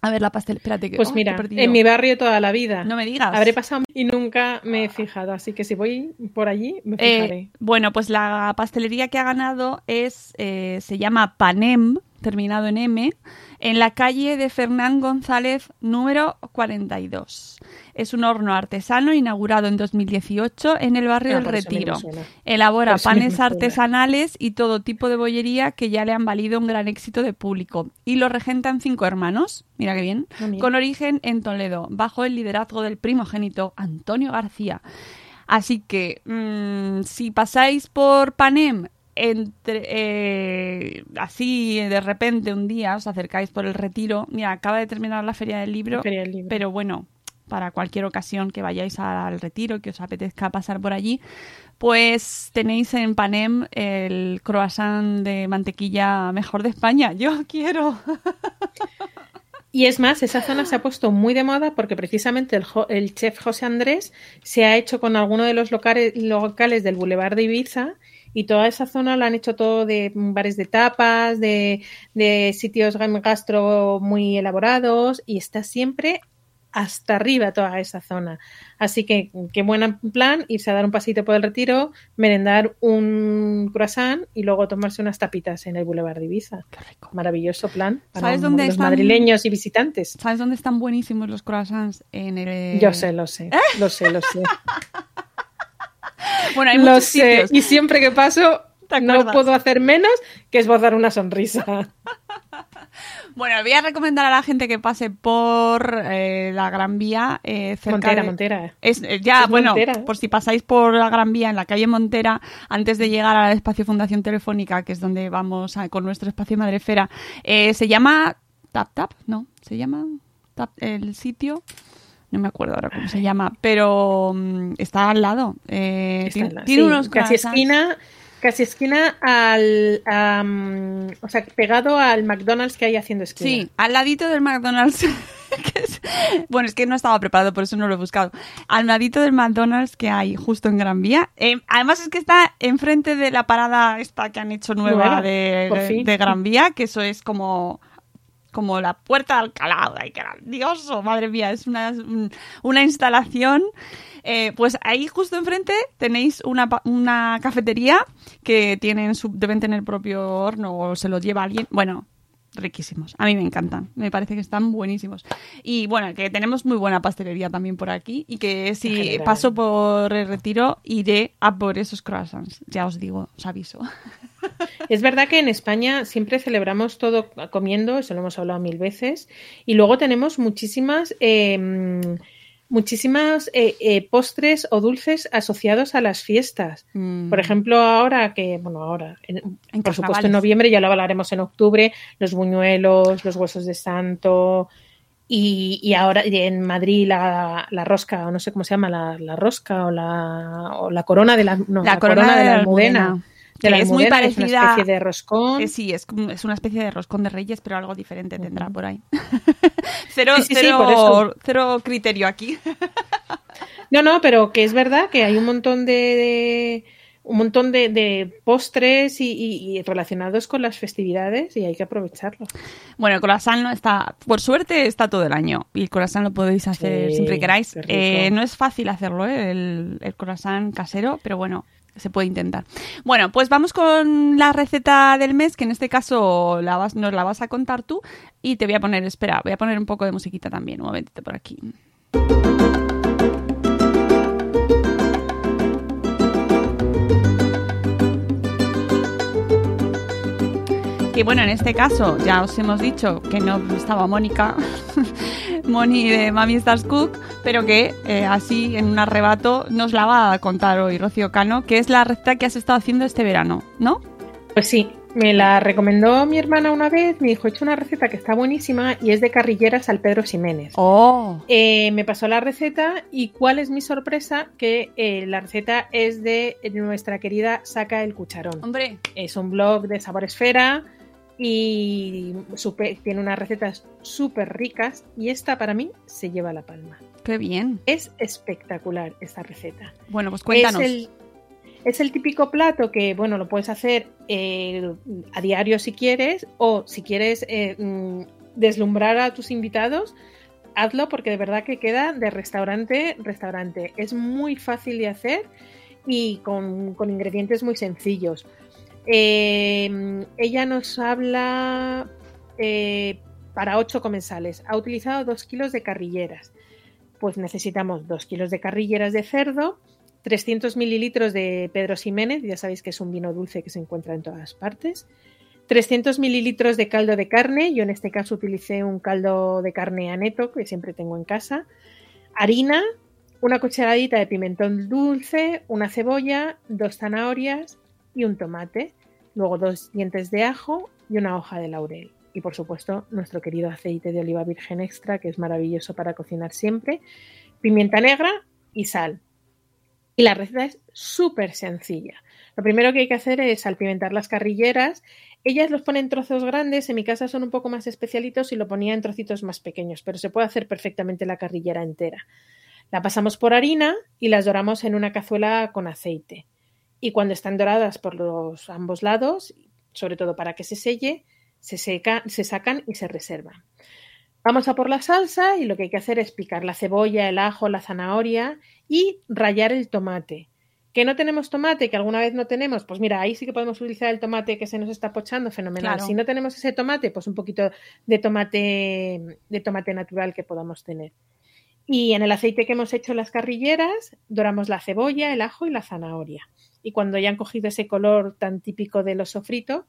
A ver, la pastel... Espérate que... Pues oh, mira, en mi barrio toda la vida. No me digas. Habré pasado y nunca me he fijado, así que si voy por allí me Eh, fijaré. bueno, pues la pastelería que ha ganado es eh, se llama Panem, terminado en M, en la calle de Fernán González número 42. Es un horno artesano inaugurado en 2018 en el barrio Ah, del Retiro. Elabora panes artesanales y todo tipo de bollería que ya le han valido un gran éxito de público. Y lo regentan cinco hermanos, mira qué bien, Ah, mira. con origen en Toledo, bajo el liderazgo del primogénito Antonio García. Así que mm, si pasáis por Panem entre, eh, así de repente un día os acercáis por el retiro, mira, acaba de terminar la feria del libro, La Feria del Libro. pero bueno, para cualquier ocasión que vayáis al retiro, que os apetezca pasar por allí, pues tenéis en Panem el croissant de mantequilla mejor de España. Yo quiero. Y es más, esa zona se ha puesto muy de moda porque precisamente el, jo- el chef José Andrés se ha hecho con alguno de los locales, locales del Boulevard de Ibiza y toda esa zona lo han hecho todo de bares de tapas, de, de sitios gastro muy elaborados y está siempre hasta arriba toda esa zona. Así que qué buen plan irse a dar un pasito por el retiro, merendar un croissant y luego tomarse unas tapitas en el Boulevard de Ibiza. Maravilloso plan para ¿Sabes dónde los están? madrileños y visitantes. ¿Sabes dónde están buenísimos los croissants? En el... Yo sé, lo sé, lo sé, lo sé. Bueno, hay lo muchos sé. sitios. Y siempre que paso ¿Te no puedo hacer menos que esbozar una sonrisa. Bueno, voy a recomendar a la gente que pase por eh, la Gran Vía. eh, cerca Montera, de- Montera. Es, eh, ya, Es bueno, Montera. por si pasáis por la Gran Vía en la calle Montera, antes de llegar al espacio Fundación Telefónica, que es donde vamos a- con nuestro espacio Madrefera, eh, se llama Tap Tap, ¿no? Se llama Tap el sitio. No me acuerdo ahora cómo se llama, pero mm, está al lado. Eh, Está tiene sí, unos casi esquina, casi esquina al, o sea, pegado al McDonald's que hay haciendo esquina. Sí, al ladito del McDonald's. que es- bueno, es que no estaba preparado, por eso no lo he buscado. Al ladito del McDonald's que hay justo en Gran Vía. Eh, además es que está enfrente de la parada esta que han hecho nueva Nueva, de, de Gran Vía, que eso es como como la puerta de Alcalá, ¡ay, qué grandioso! Madre mía, es una, un- una instalación. Eh, pues ahí justo enfrente tenéis una, una cafetería que tienen su, deben tener propio horno o se lo lleva alguien. Bueno, riquísimos. A mí me encantan. Me parece que están buenísimos. Y bueno, que tenemos muy buena pastelería también por aquí y que si general. paso por el retiro iré a por esos croissants. Ya os digo, os aviso. Es verdad que en España siempre celebramos todo comiendo, eso lo hemos hablado mil veces, y luego tenemos muchísimas, eh, muchísimas eh, eh, postres o dulces asociados a las fiestas. Mm. Por ejemplo, ahora que, bueno, ahora, en- En por supuesto en noviembre, ya lo hablaremos en octubre, los buñuelos, los huesos de santo. Y, y ahora en Madrid la, la rosca, o no sé cómo se llama, la, la rosca o la, o la corona de la, no, La corona de la Almudena, que es muy Almudena, es parecida- una especie de roscón. Eh, sí, es, es una especie de roscón de reyes, pero algo diferente tendrá por ahí. cero, Sí, sí, sí, cero, cero criterio aquí. No, no, pero que es verdad que hay un montón de, de- un montón de, de postres y, y- y relacionados con las festividades y hay que aprovecharlo. Bueno, el croissant no está, por suerte está todo el año y el croissant lo podéis hacer Sí, siempre que queráis. Eh, no es fácil hacerlo, ¿eh? el, el croissant casero, pero bueno, se puede intentar. Bueno, pues vamos con la receta del mes, que en este caso la vas- nos la vas a contar tú y te voy a poner, espera, voy a poner un poco de musiquita también, un momentito por aquí. Que bueno, en este caso ya os hemos dicho que no estaba Mónica, Moni de Mami Stars Cook, pero que eh, así en un arrebato nos la va a contar hoy Rocío Cano, que es la receta que has estado haciendo este verano, ¿no? Pues sí, me la recomendó mi hermana una vez, me dijo, he hecho una receta que está buenísima y es de carrilleras al Pedro Ximénez. Oh. Eh, me pasó la receta y cuál es mi sorpresa, que eh, la receta es de nuestra querida Saca el Cucharón. Hombre, Es un blog de Sabor Esfera y supe- tiene unas recetas súper ricas y esta para mí se lleva la palma. qué bien. Es espectacular esta receta. Bueno, pues cuéntanos. Es el, es el típico plato que, bueno, lo puedes hacer eh, a diario si quieres, o si quieres eh, mm, deslumbrar a tus invitados, hazlo porque de verdad que queda de restaurante, restaurante. Es muy fácil de hacer y con, con ingredientes muy sencillos. Eh, ella nos habla eh, para 8 comensales. Ha utilizado 2 kilos de carrilleras. Pues necesitamos 2 kilos de carrilleras de cerdo, 300 mililitros de Pedro Ximénez, ya sabéis que es un vino dulce que se encuentra en todas partes. 300 mililitros de caldo de carne, yo en este caso utilicé un caldo de carne aneto que siempre tengo en casa. Harina, una cucharadita de pimentón dulce, una cebolla, dos zanahorias y un tomate. Luego dos dientes de ajo y una hoja de laurel. Y por supuesto nuestro querido aceite de oliva virgen extra, que es maravilloso para cocinar siempre. Pimienta negra y sal. Y la receta es súper sencilla. Lo primero que hay que hacer es salpimentar las carrilleras. Ellas los ponen en trozos grandes, en mi casa son un poco más especialitos y lo ponía en trocitos más pequeños, pero se puede hacer perfectamente la carrillera entera. La pasamos por harina y las doramos en una cazuela con aceite. Y cuando están doradas por los ambos lados, sobre todo para que se selle, se, seca, se sacan y se reservan. Vamos a por la salsa y lo que hay que hacer es picar la cebolla, el ajo, la zanahoria y rallar el tomate. ¿Que no tenemos tomate? ¿Que alguna vez no tenemos? Pues mira, ahí sí que podemos utilizar el tomate que se nos está pochando, fenomenal. Claro. Si no tenemos ese tomate, pues un poquito de tomate, de tomate natural que podamos tener. Y en el aceite que hemos hecho las carrilleras, doramos la cebolla, el ajo y la zanahoria. Y cuando ya han cogido ese color tan típico de los sofritos,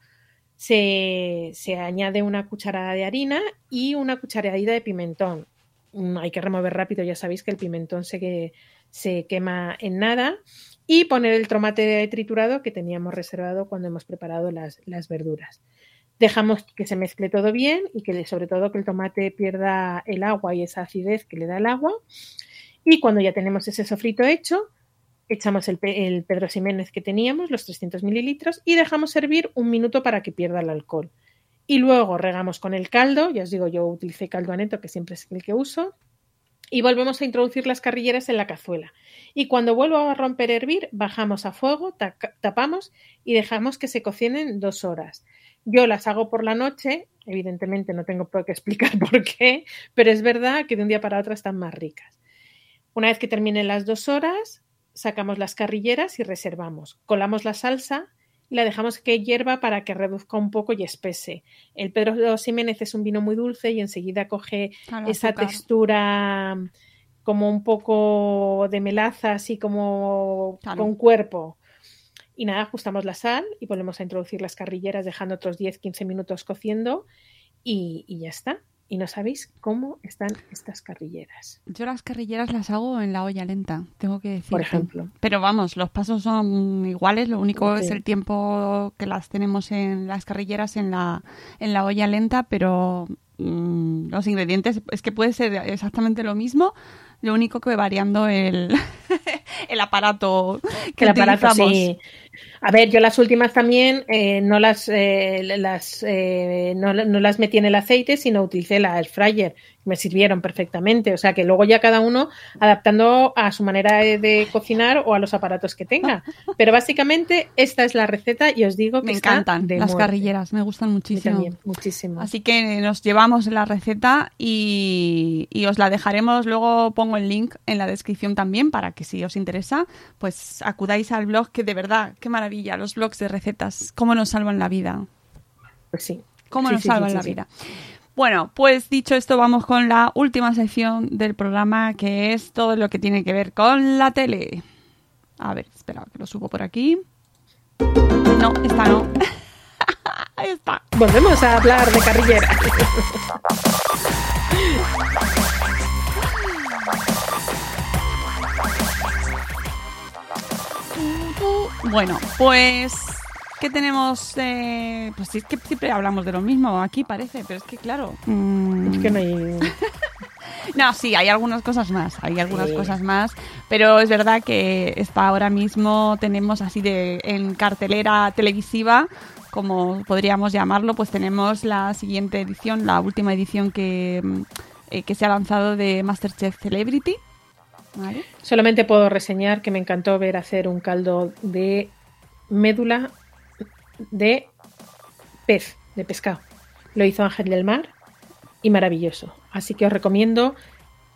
se, se añade una cucharada de harina y una cucharadita de pimentón. Mm, Hay que remover rápido, ya sabéis que el pimentón se, se quema en nada. Y poner el tomate triturado que teníamos reservado cuando hemos preparado las, las verduras. Dejamos que se mezcle todo bien y que sobre todo que el tomate pierda el agua y esa acidez que le da el agua. Y cuando ya tenemos ese sofrito hecho, echamos el, pe- el Pedro Ximénez que teníamos, los 300 mililitros, y dejamos servir un minuto para que pierda el alcohol. Y luego regamos con el caldo, ya os digo, yo utilicé caldo aneto, que siempre es el que uso, y volvemos a introducir las carrilleras en la cazuela. Y cuando vuelva a romper hervir, bajamos a fuego, tapamos y dejamos que se cocinen dos horas. Yo las hago por la noche, evidentemente no tengo por qué explicar por qué, pero es verdad que de un día para otro están más ricas. Una vez que terminen las dos horas, sacamos las carrilleras y reservamos. Colamos la salsa y la dejamos que hierva para que reduzca un poco y espese. El Pedro Ximénez es un vino muy dulce y enseguida coge esa azúcar. textura como un poco de melaza, así como Claro. con cuerpo. Y nada, ajustamos la sal y volvemos a introducir las carrilleras dejando otros 10-15 minutos cociendo y, y ya está. Y no sabéis cómo están estas carrilleras, Yo las carrilleras las hago en la olla lenta, tengo que decir. por ejemplo. Pero vamos, los pasos son iguales, lo único Sí. es el tiempo que las tenemos en las carrilleras en la, en la olla lenta, pero mm, los ingredientes es que puede ser exactamente lo mismo, lo único que variando el, el aparato que el aparato, sí. A ver, yo las últimas también eh, no las, eh, las eh, no, no las metí en el aceite, sino utilicé la air fryer. Me sirvieron perfectamente. O sea que luego ya cada uno adaptando a su manera de, de cocinar o a los aparatos que tenga. Pero básicamente esta es la receta y os digo que Me encantan de las muerte. carrilleras, me gustan muchísimo. también, muchísimo. Así que nos llevamos la receta y, y os la dejaremos, luego pongo el link en la descripción también para que si os interesa, pues acudáis al blog, que de verdad, qué maravilla, los blogs de recetas, cómo nos salvan la vida, Pues sí. cómo Sí, nos sí, salvan sí, la vida. Bueno, pues dicho esto, vamos con la última sección del programa, que es todo lo que tiene que ver con la tele. A ver, espera, que lo subo por aquí. No, esta no. Ahí está. Volvemos a hablar de carrillera. Bueno, pues ¿qué tenemos? eh, pues sí, es que siempre hablamos de lo mismo aquí parece, pero es que claro. mm, Es que no hay... No, sí, hay algunas cosas más, hay algunas Sí. cosas más, pero es verdad que está ahora mismo tenemos así de en cartelera televisiva, como podríamos llamarlo, pues tenemos la siguiente edición, la última edición que, mm, eh, que se ha lanzado de Masterchef Celebrity. ¿Vale? Solamente puedo reseñar que me encantó ver hacer un caldo de médula de pez, de pescado. Lo hizo Ángel del Mar y maravilloso. Así que os recomiendo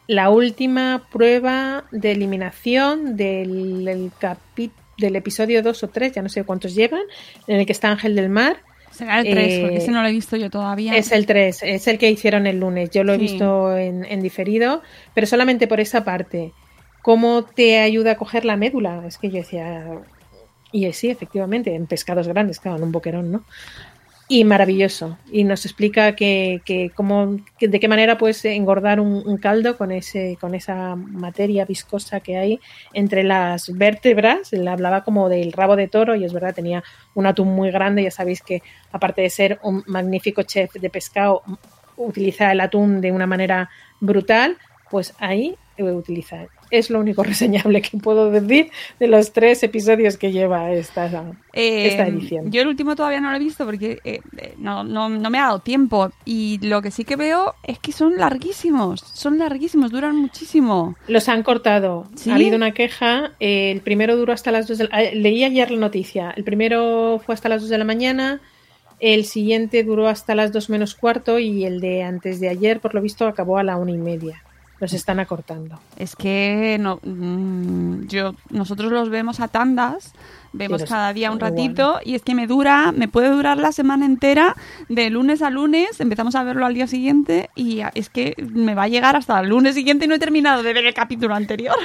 la última prueba de eliminación del, del capi- del episodio 2 o 3, ya no sé cuántos llevan, en el que está Ángel del Mar. Será el 3, Eh, porque ese no lo he visto yo todavía. Es el 3, es el que hicieron el lunes. Yo lo he visto en, en diferido, pero solamente por esa parte. ¿Cómo te ayuda a coger la médula? Es que yo decía. Y sí, efectivamente, en pescados grandes, claro, en un boquerón, ¿no? Y maravilloso. Y nos explica que, que cómo, de qué manera puedes engordar un, un caldo con, ese, con esa materia viscosa que hay entre las vértebras. Él hablaba como del rabo de toro y es verdad, tenía un atún muy grande. Ya sabéis que, aparte de ser un magnífico chef de pescado, utiliza el atún de una manera brutal. Pues ahí eh, utiliza. Es lo único reseñable que puedo decir de los tres episodios que lleva esta, esta edición. Yo el último todavía no lo he visto porque eh, eh, no, no, no me ha dado tiempo. Y lo que sí que veo es que son larguísimos. Son larguísimos, duran muchísimo. Los han cortado. ¿Sí? Ha habido una queja. eh, el primero duró hasta las 2 de la... eh, Leí ayer la noticia. El primero fue hasta las 2 de la mañana. El siguiente duró hasta las 2 menos cuarto. Y el de antes de ayer, por lo visto, acabó a la una y media. Los están acortando. Es que no, mm, yo nosotros los vemos a tandas, vemos los- cada día un ratito y es que me dura, me puede durar la semana entera de lunes a lunes, empezamos a verlo al día siguiente y es que me va a llegar hasta el lunes siguiente y no he terminado de ver el capítulo anterior.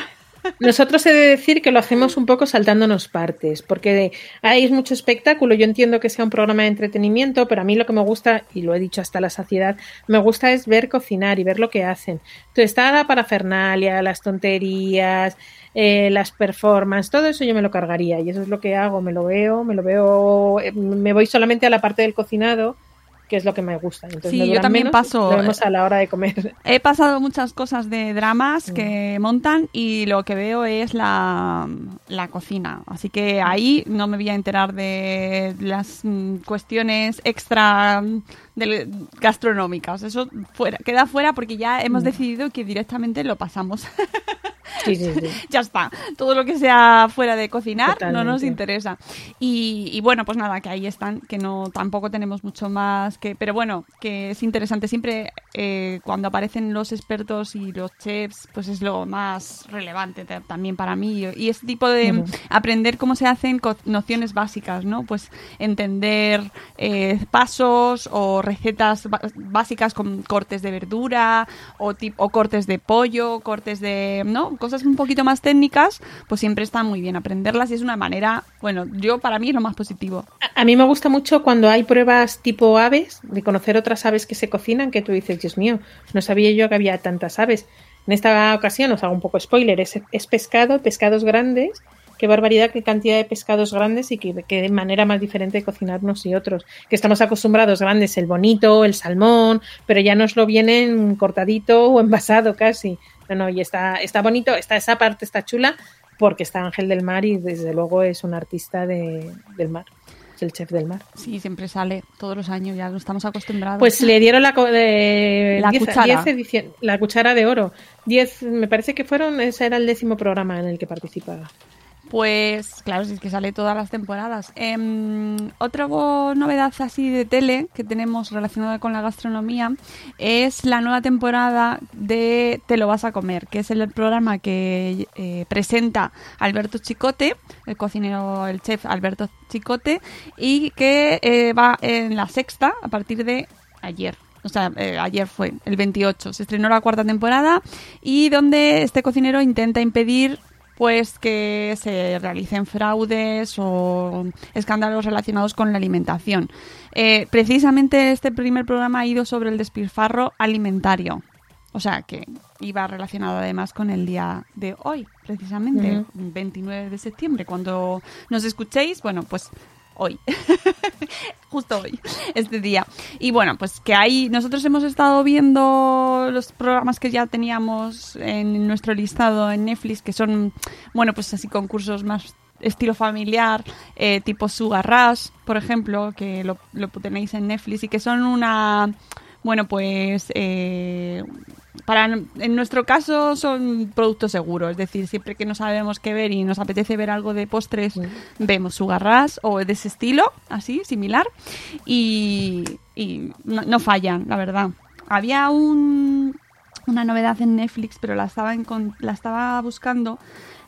Nosotros he de decir que lo hacemos un poco saltándonos partes, porque hay mucho espectáculo. Yo entiendo que sea un programa de entretenimiento, pero a mí lo que me gusta, y lo he dicho hasta la saciedad, me gusta es ver cocinar y ver lo que hacen. Entonces está la parafernalia, las tonterías, eh, las performances, todo eso yo me lo cargaría y eso es lo que hago, me lo veo, me lo veo, eh, me voy solamente a la parte del cocinado, que es lo que me gusta. Entonces Sí, me yo también menos, paso, Lo vemos a la hora de comer. He pasado muchas cosas de dramas Mm. que montan y lo que veo es la, la cocina. Así que ahí no me voy a enterar de las mm, cuestiones extra del- gastronómicas. Eso fuera, queda fuera porque ya hemos Mm. decidido que directamente lo pasamos. Sí, sí, sí. ya está. Todo lo que sea fuera de cocinar no nos interesa. Y, y bueno, pues nada, que ahí están, que no tampoco tenemos mucho más que. Pero bueno, que es interesante. Siempre eh, cuando aparecen los expertos y los chefs, pues es lo más relevante ta- también para mí. Y ese tipo de aprender cómo se hacen nociones básicas, ¿no? Pues entender eh, pasos o recetas básicas con cortes de verdura o, o cortes de pollo, cortes de, ¿no? Cosas un poquito más técnicas, pues siempre está muy bien aprenderlas y es una manera, bueno, yo para mí es lo más positivo. A- A mí me gusta mucho cuando hay pruebas tipo aves, de conocer otras aves que se cocinan, que tú dices, Dios mío, no sabía yo que había tantas aves. En esta ocasión, os hago un poco spoiler, es, es pescado, pescados grandes. Qué barbaridad, qué cantidad de pescados grandes y qué, qué manera más diferente de cocinar unos y otros. Que estamos acostumbrados grandes, el bonito, el salmón, pero ya nos lo vienen cortadito o envasado casi. No, no, y está, está bonito, está esa parte está chula porque está Ángel del Mar y desde luego es un artista de- del mar. Es el chef del mar. Sí, siempre sale todos los años, ya lo estamos acostumbrados. Pues le dieron la, de La 10 cuchara. 10 edición- la cuchara de oro. 10, me parece que fueron, ese era el décimo programa en el que participaba. Pues claro, si es que sale todas las temporadas. Em, otra novedad así de tele que tenemos relacionada con la gastronomía es la nueva temporada de Te lo vas a comer, que es el programa que eh, presenta Alberto Chicote, el cocinero, el chef Alberto Chicote, y que eh, va en la sexta a partir de ayer. O sea, eh, ayer fue, el 28. Se estrenó la cuarta temporada y donde este cocinero intenta impedir pues que se realicen fraudes o escándalos relacionados con la alimentación. Eh, precisamente este primer programa ha ido sobre el despilfarro alimentario. O sea que iba relacionado además con el día de hoy, precisamente, 29 de septiembre. Cuando nos escuchéis, bueno, pues hoy, justo hoy, este día. Y bueno, pues que ahí nosotros hemos estado viendo los programas que ya teníamos en nuestro listado en Netflix, que son, bueno, pues así concursos más estilo familiar, eh, tipo Sugar Rush, por ejemplo, que lo, lo tenéis en Netflix y que son una, bueno, pues eh, para en nuestro caso son productos seguros, es decir, siempre que no sabemos qué ver y nos apetece ver algo de postres, vemos su garras o de ese estilo, así, similar, y, no, fallan, la verdad. Había un, una novedad en Netflix, pero la estaba, la estaba buscando,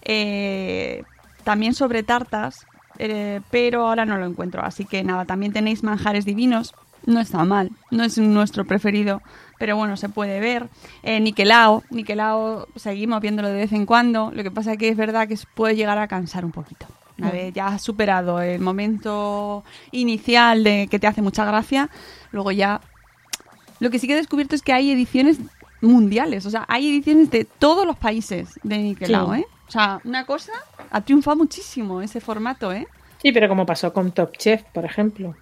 eh, también sobre tartas, eh, pero ahora no lo encuentro, así que nada, también tenéis manjares divinos, no está mal, no es nuestro preferido pero bueno, se puede ver. Eh, Niquelao, Niquelao seguimos viéndolo de vez en cuando, lo que pasa es que es verdad que puede llegar a cansar un poquito. Una vez ya has superado el momento inicial de que te hace mucha gracia, luego ya... Lo que sí que he descubierto es que hay ediciones mundiales, o sea, hay ediciones de todos los países de Niquelao, ¿eh? O sea, una cosa, ha triunfado muchísimo ese formato, ¿eh? Sí, pero como pasó con Top Chef, por ejemplo.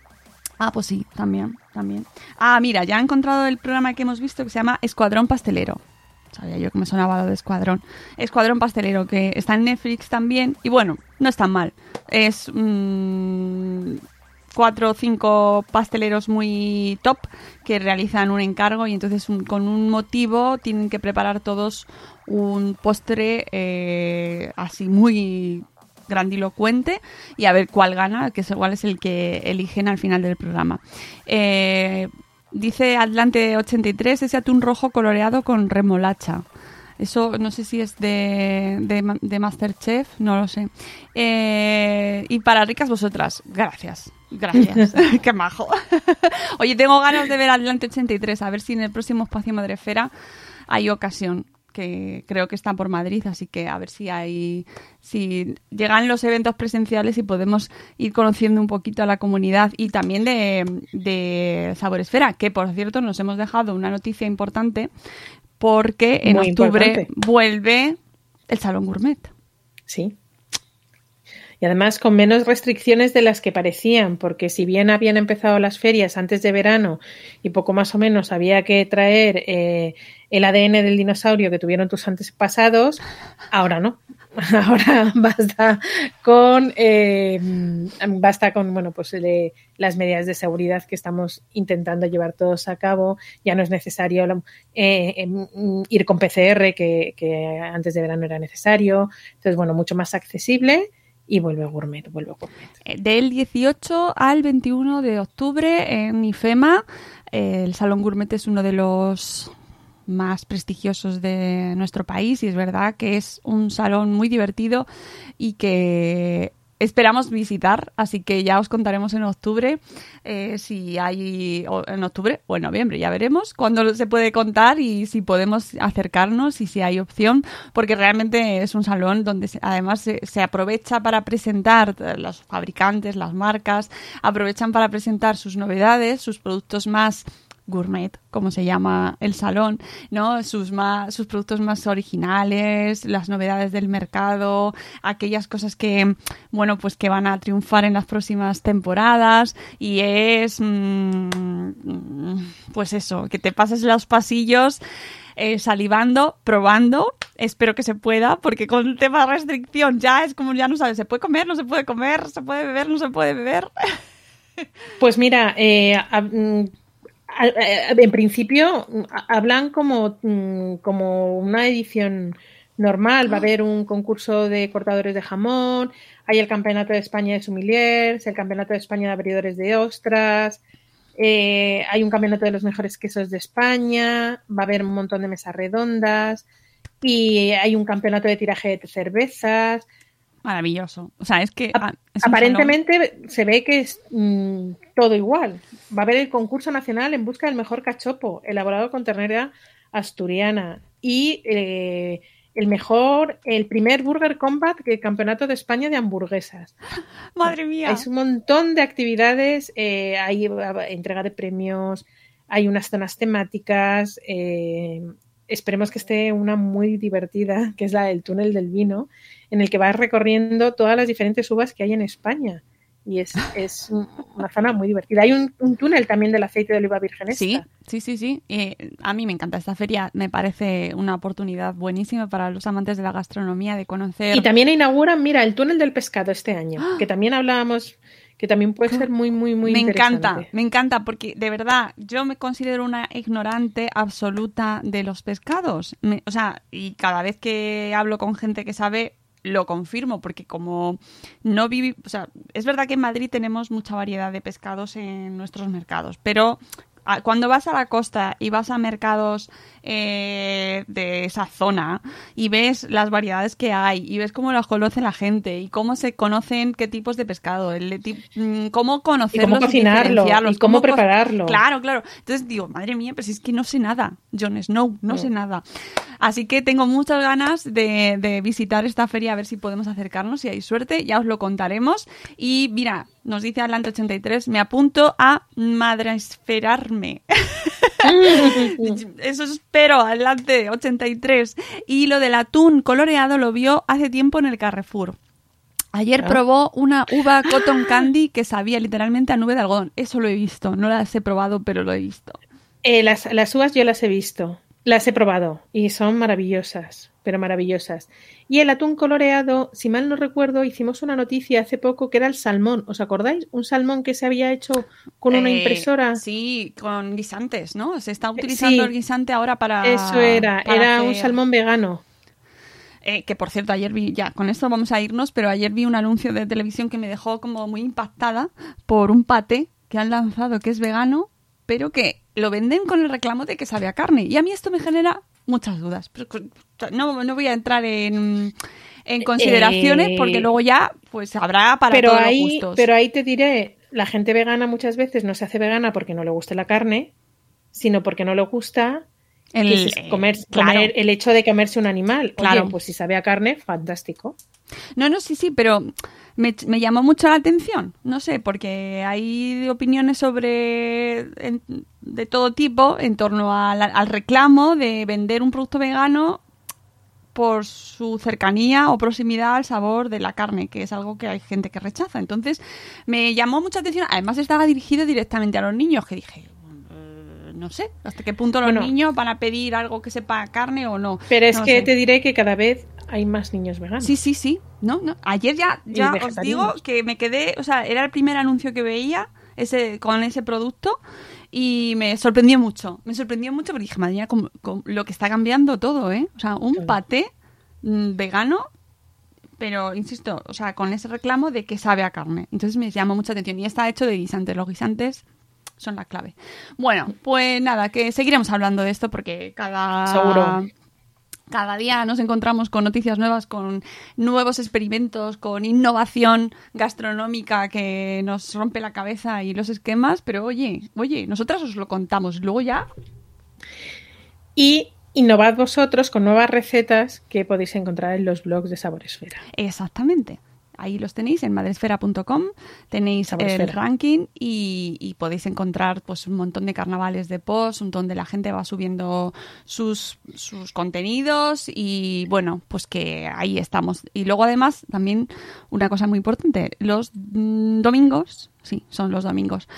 Ah, pues sí, también, también. Ah, mira, ya he encontrado el programa que hemos visto que se llama Escuadrón Pastelero. Sabía yo que me sonaba lo de Escuadrón. Escuadrón Pastelero, que está en Netflix también. Y bueno, no es tan mal. Es mm, cuatro o cinco pasteleros muy top que realizan un encargo y entonces con un motivo tienen que preparar todos un postre eh, así muy grandilocuente y a ver cuál gana, que igual es el que eligen al final del programa. Eh, dice Atlante 83, ese atún rojo coloreado con remolacha. Eso no sé si es de, de, Masterchef, no lo sé. Eh, y para ricas vosotras, gracias. Gracias. Qué majo. Oye, tengo ganas de ver Atlante 83, a ver si en el próximo espacio Madrefera hay ocasión que creo que está por Madrid, así que a ver si hay, si llegan los eventos presenciales y podemos ir conociendo un poquito a la comunidad y también de, de Saboresfera, que por cierto nos hemos dejado una noticia importante porque en octubre vuelve el Salón Gourmet. Sí. Y además con menos restricciones de las que parecían, porque si bien habían empezado las ferias antes de verano y poco más o menos había que traer eh, el ADN del dinosaurio que tuvieron tus antepasados, ahora no. Ahora basta con eh, basta con bueno pues las medidas de seguridad que estamos intentando llevar todos a cabo. Ya no es necesario eh, em, ir con PCR que, que antes de verano era necesario. Entonces bueno mucho más accesible y vuelve gourmet, vuelve gourmet. Eh, del 18 al 21 de octubre en IFEMA, eh, el Salón Gourmet es uno de los más prestigiosos de nuestro país y es verdad que es un salón muy divertido y que esperamos visitar, así que ya os contaremos en octubre eh, si hay, en octubre o en noviembre, ya veremos cuándo se puede contar y si podemos acercarnos y si hay opción, porque realmente es un salón donde además se, se aprovecha para presentar los fabricantes, las marcas, aprovechan para presentar sus novedades, sus productos más gourmet, como se llama el salón, ¿no? Sus más, sus productos más originales, las novedades del mercado, aquellas cosas que, bueno, pues que van a triunfar en las próximas temporadas y es, mm, pues eso, que te pases los pasillos eh, salivando, probando. Espero que se pueda, porque con el tema de restricción ya es como ya no sabes, ¿se puede comer? ¿No se puede comer? ¿Se puede beber? ¿No se puede beber? Pues mira, eh, mm, en principio hablan como, mm, como una edición normal. Va a ah. haber un concurso de cortadores de jamón, hay el Campeonato de España de Sumiliers, el Campeonato de España de abridores de ostras, eh, hay un Campeonato de los mejores quesos de España, va a haber un montón de mesas redondas y hay un Campeonato de tiraje de cervezas. Maravilloso. O sea, es que. Ah, aparentemente se ve que es mm, todo igual. Va a haber el concurso nacional en busca del mejor cachopo, elaborado con ternera asturiana. Y eh, el mejor, el primer Burger Combat que Campeonato de España de hamburguesas. Madre mía. Hay un montón de actividades, eh, hay entrega de premios, hay unas zonas temáticas. eh, esperemos que esté una muy divertida, que es la del túnel del vino, en el que vas recorriendo todas las diferentes uvas que hay en España. Y es, es un- una zona muy divertida. Hay un, un túnel también del aceite de oliva virgen Sí, sí, sí, sí. Eh, a mí me encanta esta feria. Me parece una oportunidad buenísima para los amantes de la gastronomía de conocer. Y también inauguran, mira, el túnel del pescado este año, que también hablábamos, que también puede ser muy, muy, muy me interesante. encanta, me encanta porque de verdad yo me considero una ignorante absoluta de los pescados. Me- o sea, y cada vez que hablo con gente que sabe lo confirmo porque como no viví, o sea, es verdad que en Madrid tenemos mucha variedad de pescados en nuestros mercados, pero a- cuando vas a la costa y vas a mercados eh, de esa zona y ves las variedades que hay y ves cómo los conoce la gente y cómo se conocen qué tipos de pescado, el de mm, cómo conocerlos, cómo cocinarlo, diferenciarlos, y cómo co- prepararlo. Claro, claro. Entonces digo, madre mía, pues es que no sé nada, Jon Snow, no sé nada. Así que tengo muchas ganas de, de visitar esta feria a ver si podemos acercarnos, si hay suerte, ya os lo contaremos. Y mira, nos dice Atlante 83, me apunto a madresferarme. Eso espero, adelante, 83. Y lo del atún coloreado lo vio hace tiempo en el Carrefour. Ayer Ah. probó una uva cotton candy que sabía literalmente a nube de algodón. Eso lo he visto. No las he probado, pero lo he visto. Eh, las, las uvas yo las he visto, las he probado y son maravillosas, pero maravillosas. Y el atún coloreado, si mal no recuerdo, hicimos una noticia hace poco que era el salmón. ¿Os acordáis? Un salmón que se había hecho con una Eh, impresora. Sí, con guisantes, ¿no? Se está utilizando sí. el guisante ahora para. Eso era, para era un salmón vegano. Eh, que por cierto, ayer vi, ya con esto vamos a irnos, pero ayer vi un anuncio de televisión que me dejó como muy impactada por un paté que han lanzado que es vegano, pero que lo venden con el reclamo de que sabe a carne. Y a mí esto me genera muchas dudas. No, no voy a entrar en, en consideraciones Eh, porque luego ya pues habrá para pero todos ahí, los gustos. pero ahí te diré, la gente vegana muchas veces no se hace vegana porque no le guste la carne, sino porque no le gusta El- comer, eh, claro. comer el hecho de comerse un animal. Oye, Claro. pues si sabe a carne, fantástico. No, no, sí, sí, pero me, me llamó mucho la atención. No sé, porque hay opiniones sobre en- de todo tipo en torno al, al reclamo de vender un producto vegano por su cercanía o proximidad al sabor de la carne, que es algo que hay gente que rechaza. Entonces, me llamó mucha atención. Además, estaba dirigido directamente a los niños, que dije, eh, no sé, hasta qué punto los Bueno. niños van a pedir algo que sepa carne o no. Pero es No que sé. te diré que cada vez hay más niños veganos. Sí, sí, sí. No, no. Ayer ya, ya os digo que me quedé, o sea, era el primer anuncio que veía ese, con ese producto y me sorprendió mucho. Me sorprendió mucho porque dije, madre mía, cómo- lo que está cambiando todo, ¿eh? O sea, un paté mm, vegano, pero insisto, o sea, con ese reclamo de que sabe a carne. Entonces me llamó mucha atención y está hecho de guisantes. Los guisantes son la clave. Bueno, pues nada, que seguiremos hablando de esto porque cada Seguro. Cada día nos encontramos con noticias nuevas, con nuevos experimentos, con innovación gastronómica que nos rompe la cabeza y los esquemas, pero oye, oye, nosotras os lo contamos, luego ya Y innovad vosotros con nuevas recetas que podéis encontrar en los blogs de Sabor Esfera. exactamente. Ahí los tenéis en madresfera.com, tenéis el ranking y, y podéis encontrar pues un montón de carnavales de post, un montón de la gente va subiendo sus, sus contenidos y bueno, pues que ahí estamos. Y luego además también una cosa muy importante, los mm, domingos, sí, son los domingos,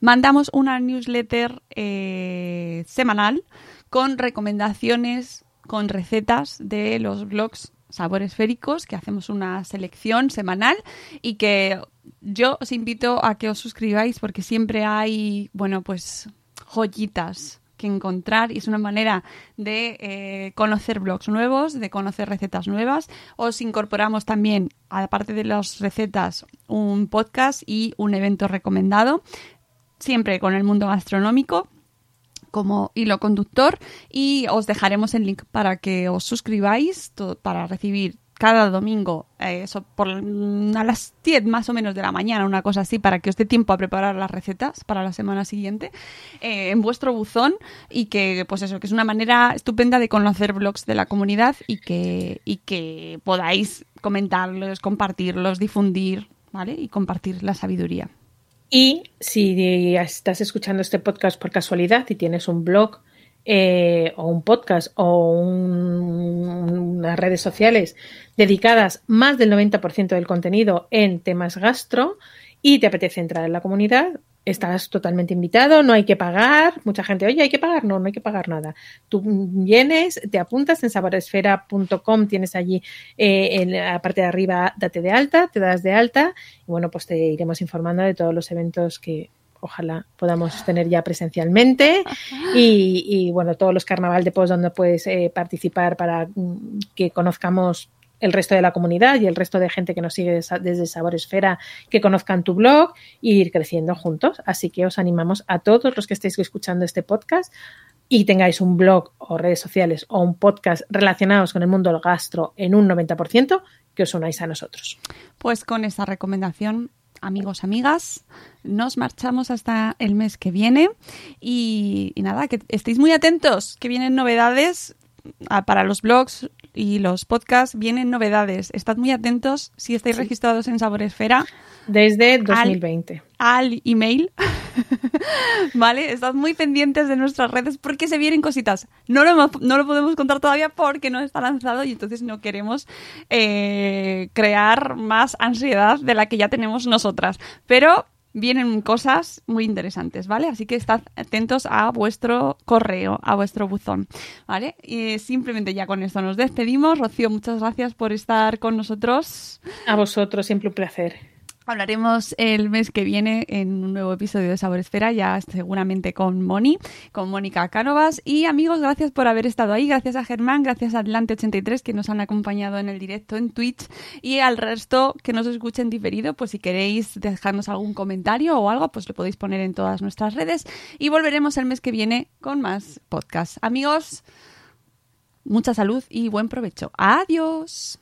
mandamos una newsletter eh, semanal con recomendaciones, con recetas de los blogs sabores féricos, que hacemos una selección semanal y que yo os invito a que os suscribáis porque siempre hay, bueno, pues joyitas que encontrar y es una manera de eh, conocer blogs nuevos, de conocer recetas nuevas. Os incorporamos también, aparte de las recetas, un podcast y un evento recomendado, siempre con el mundo gastronómico como hilo conductor y os dejaremos el link para que os suscribáis para recibir cada domingo, eh, eso por a las 10 más o menos de la mañana, una cosa así, para que os dé tiempo a preparar las recetas para la semana siguiente, eh, en vuestro buzón y que, pues eso, que es una manera estupenda de conocer blogs de la comunidad y que, y que podáis comentarlos, compartirlos, difundir, ¿vale? Y compartir la sabiduría. Y si estás escuchando este podcast por casualidad y tienes un blog eh, o un podcast o unas redes sociales dedicadas más del 90% del contenido en temas gastro y te apetece entrar en la comunidad, estás totalmente invitado, no hay que pagar. Mucha gente, oye, hay que pagar, no, no hay que pagar nada. Tú vienes, te apuntas en saboresfera.com, tienes allí eh, en la parte de arriba, date de alta, te das de alta y bueno, pues te iremos informando de todos los eventos que ojalá podamos tener ya presencialmente y, bueno, todos los carnaval de post donde puedes eh, participar para mm, que conozcamos el resto de la comunidad y el resto de gente que nos sigue desde Sabor Esfera que conozcan tu blog e ir creciendo juntos. Así que os animamos a todos los que estéis escuchando este podcast y tengáis un blog o redes sociales o un podcast relacionados con el mundo del gastro en un 90%, que os unáis a nosotros. Pues con esta recomendación amigos, amigas. Nos marchamos hasta el mes que viene y, y, nada, que estéis muy atentos, que vienen novedades ah, para los blogs, y los podcasts vienen novedades. Estad muy atentos si estáis registrados en Saboresfera. Desde 2020. Al, email. ¿Vale? Estad muy pendientes de nuestras redes porque se vienen cositas. No lo, no lo podemos contar todavía porque no está lanzado y entonces no queremos eh, crear más ansiedad de la que ya tenemos nosotras. Pero vienen cosas muy interesantes, ¿vale? Así que estad atentos a vuestro correo, a vuestro buzón, ¿vale? Y simplemente ya con esto nos despedimos. Rocío, muchas gracias por estar con nosotros. A vosotros, siempre un placer. Hablaremos el mes que viene en un nuevo episodio de Sabor Esfera, ya seguramente con Moni, con Mónica Cánovas. Y amigos, gracias por haber estado ahí. Gracias a Germán, gracias a Atlante83 que nos han acompañado en el directo en Twitch. Y al resto que nos escuchen diferido, pues si queréis dejarnos algún comentario o algo, pues lo podéis poner en todas nuestras redes. Y volveremos el mes que viene con más podcasts. Amigos, mucha salud y buen provecho. Adiós.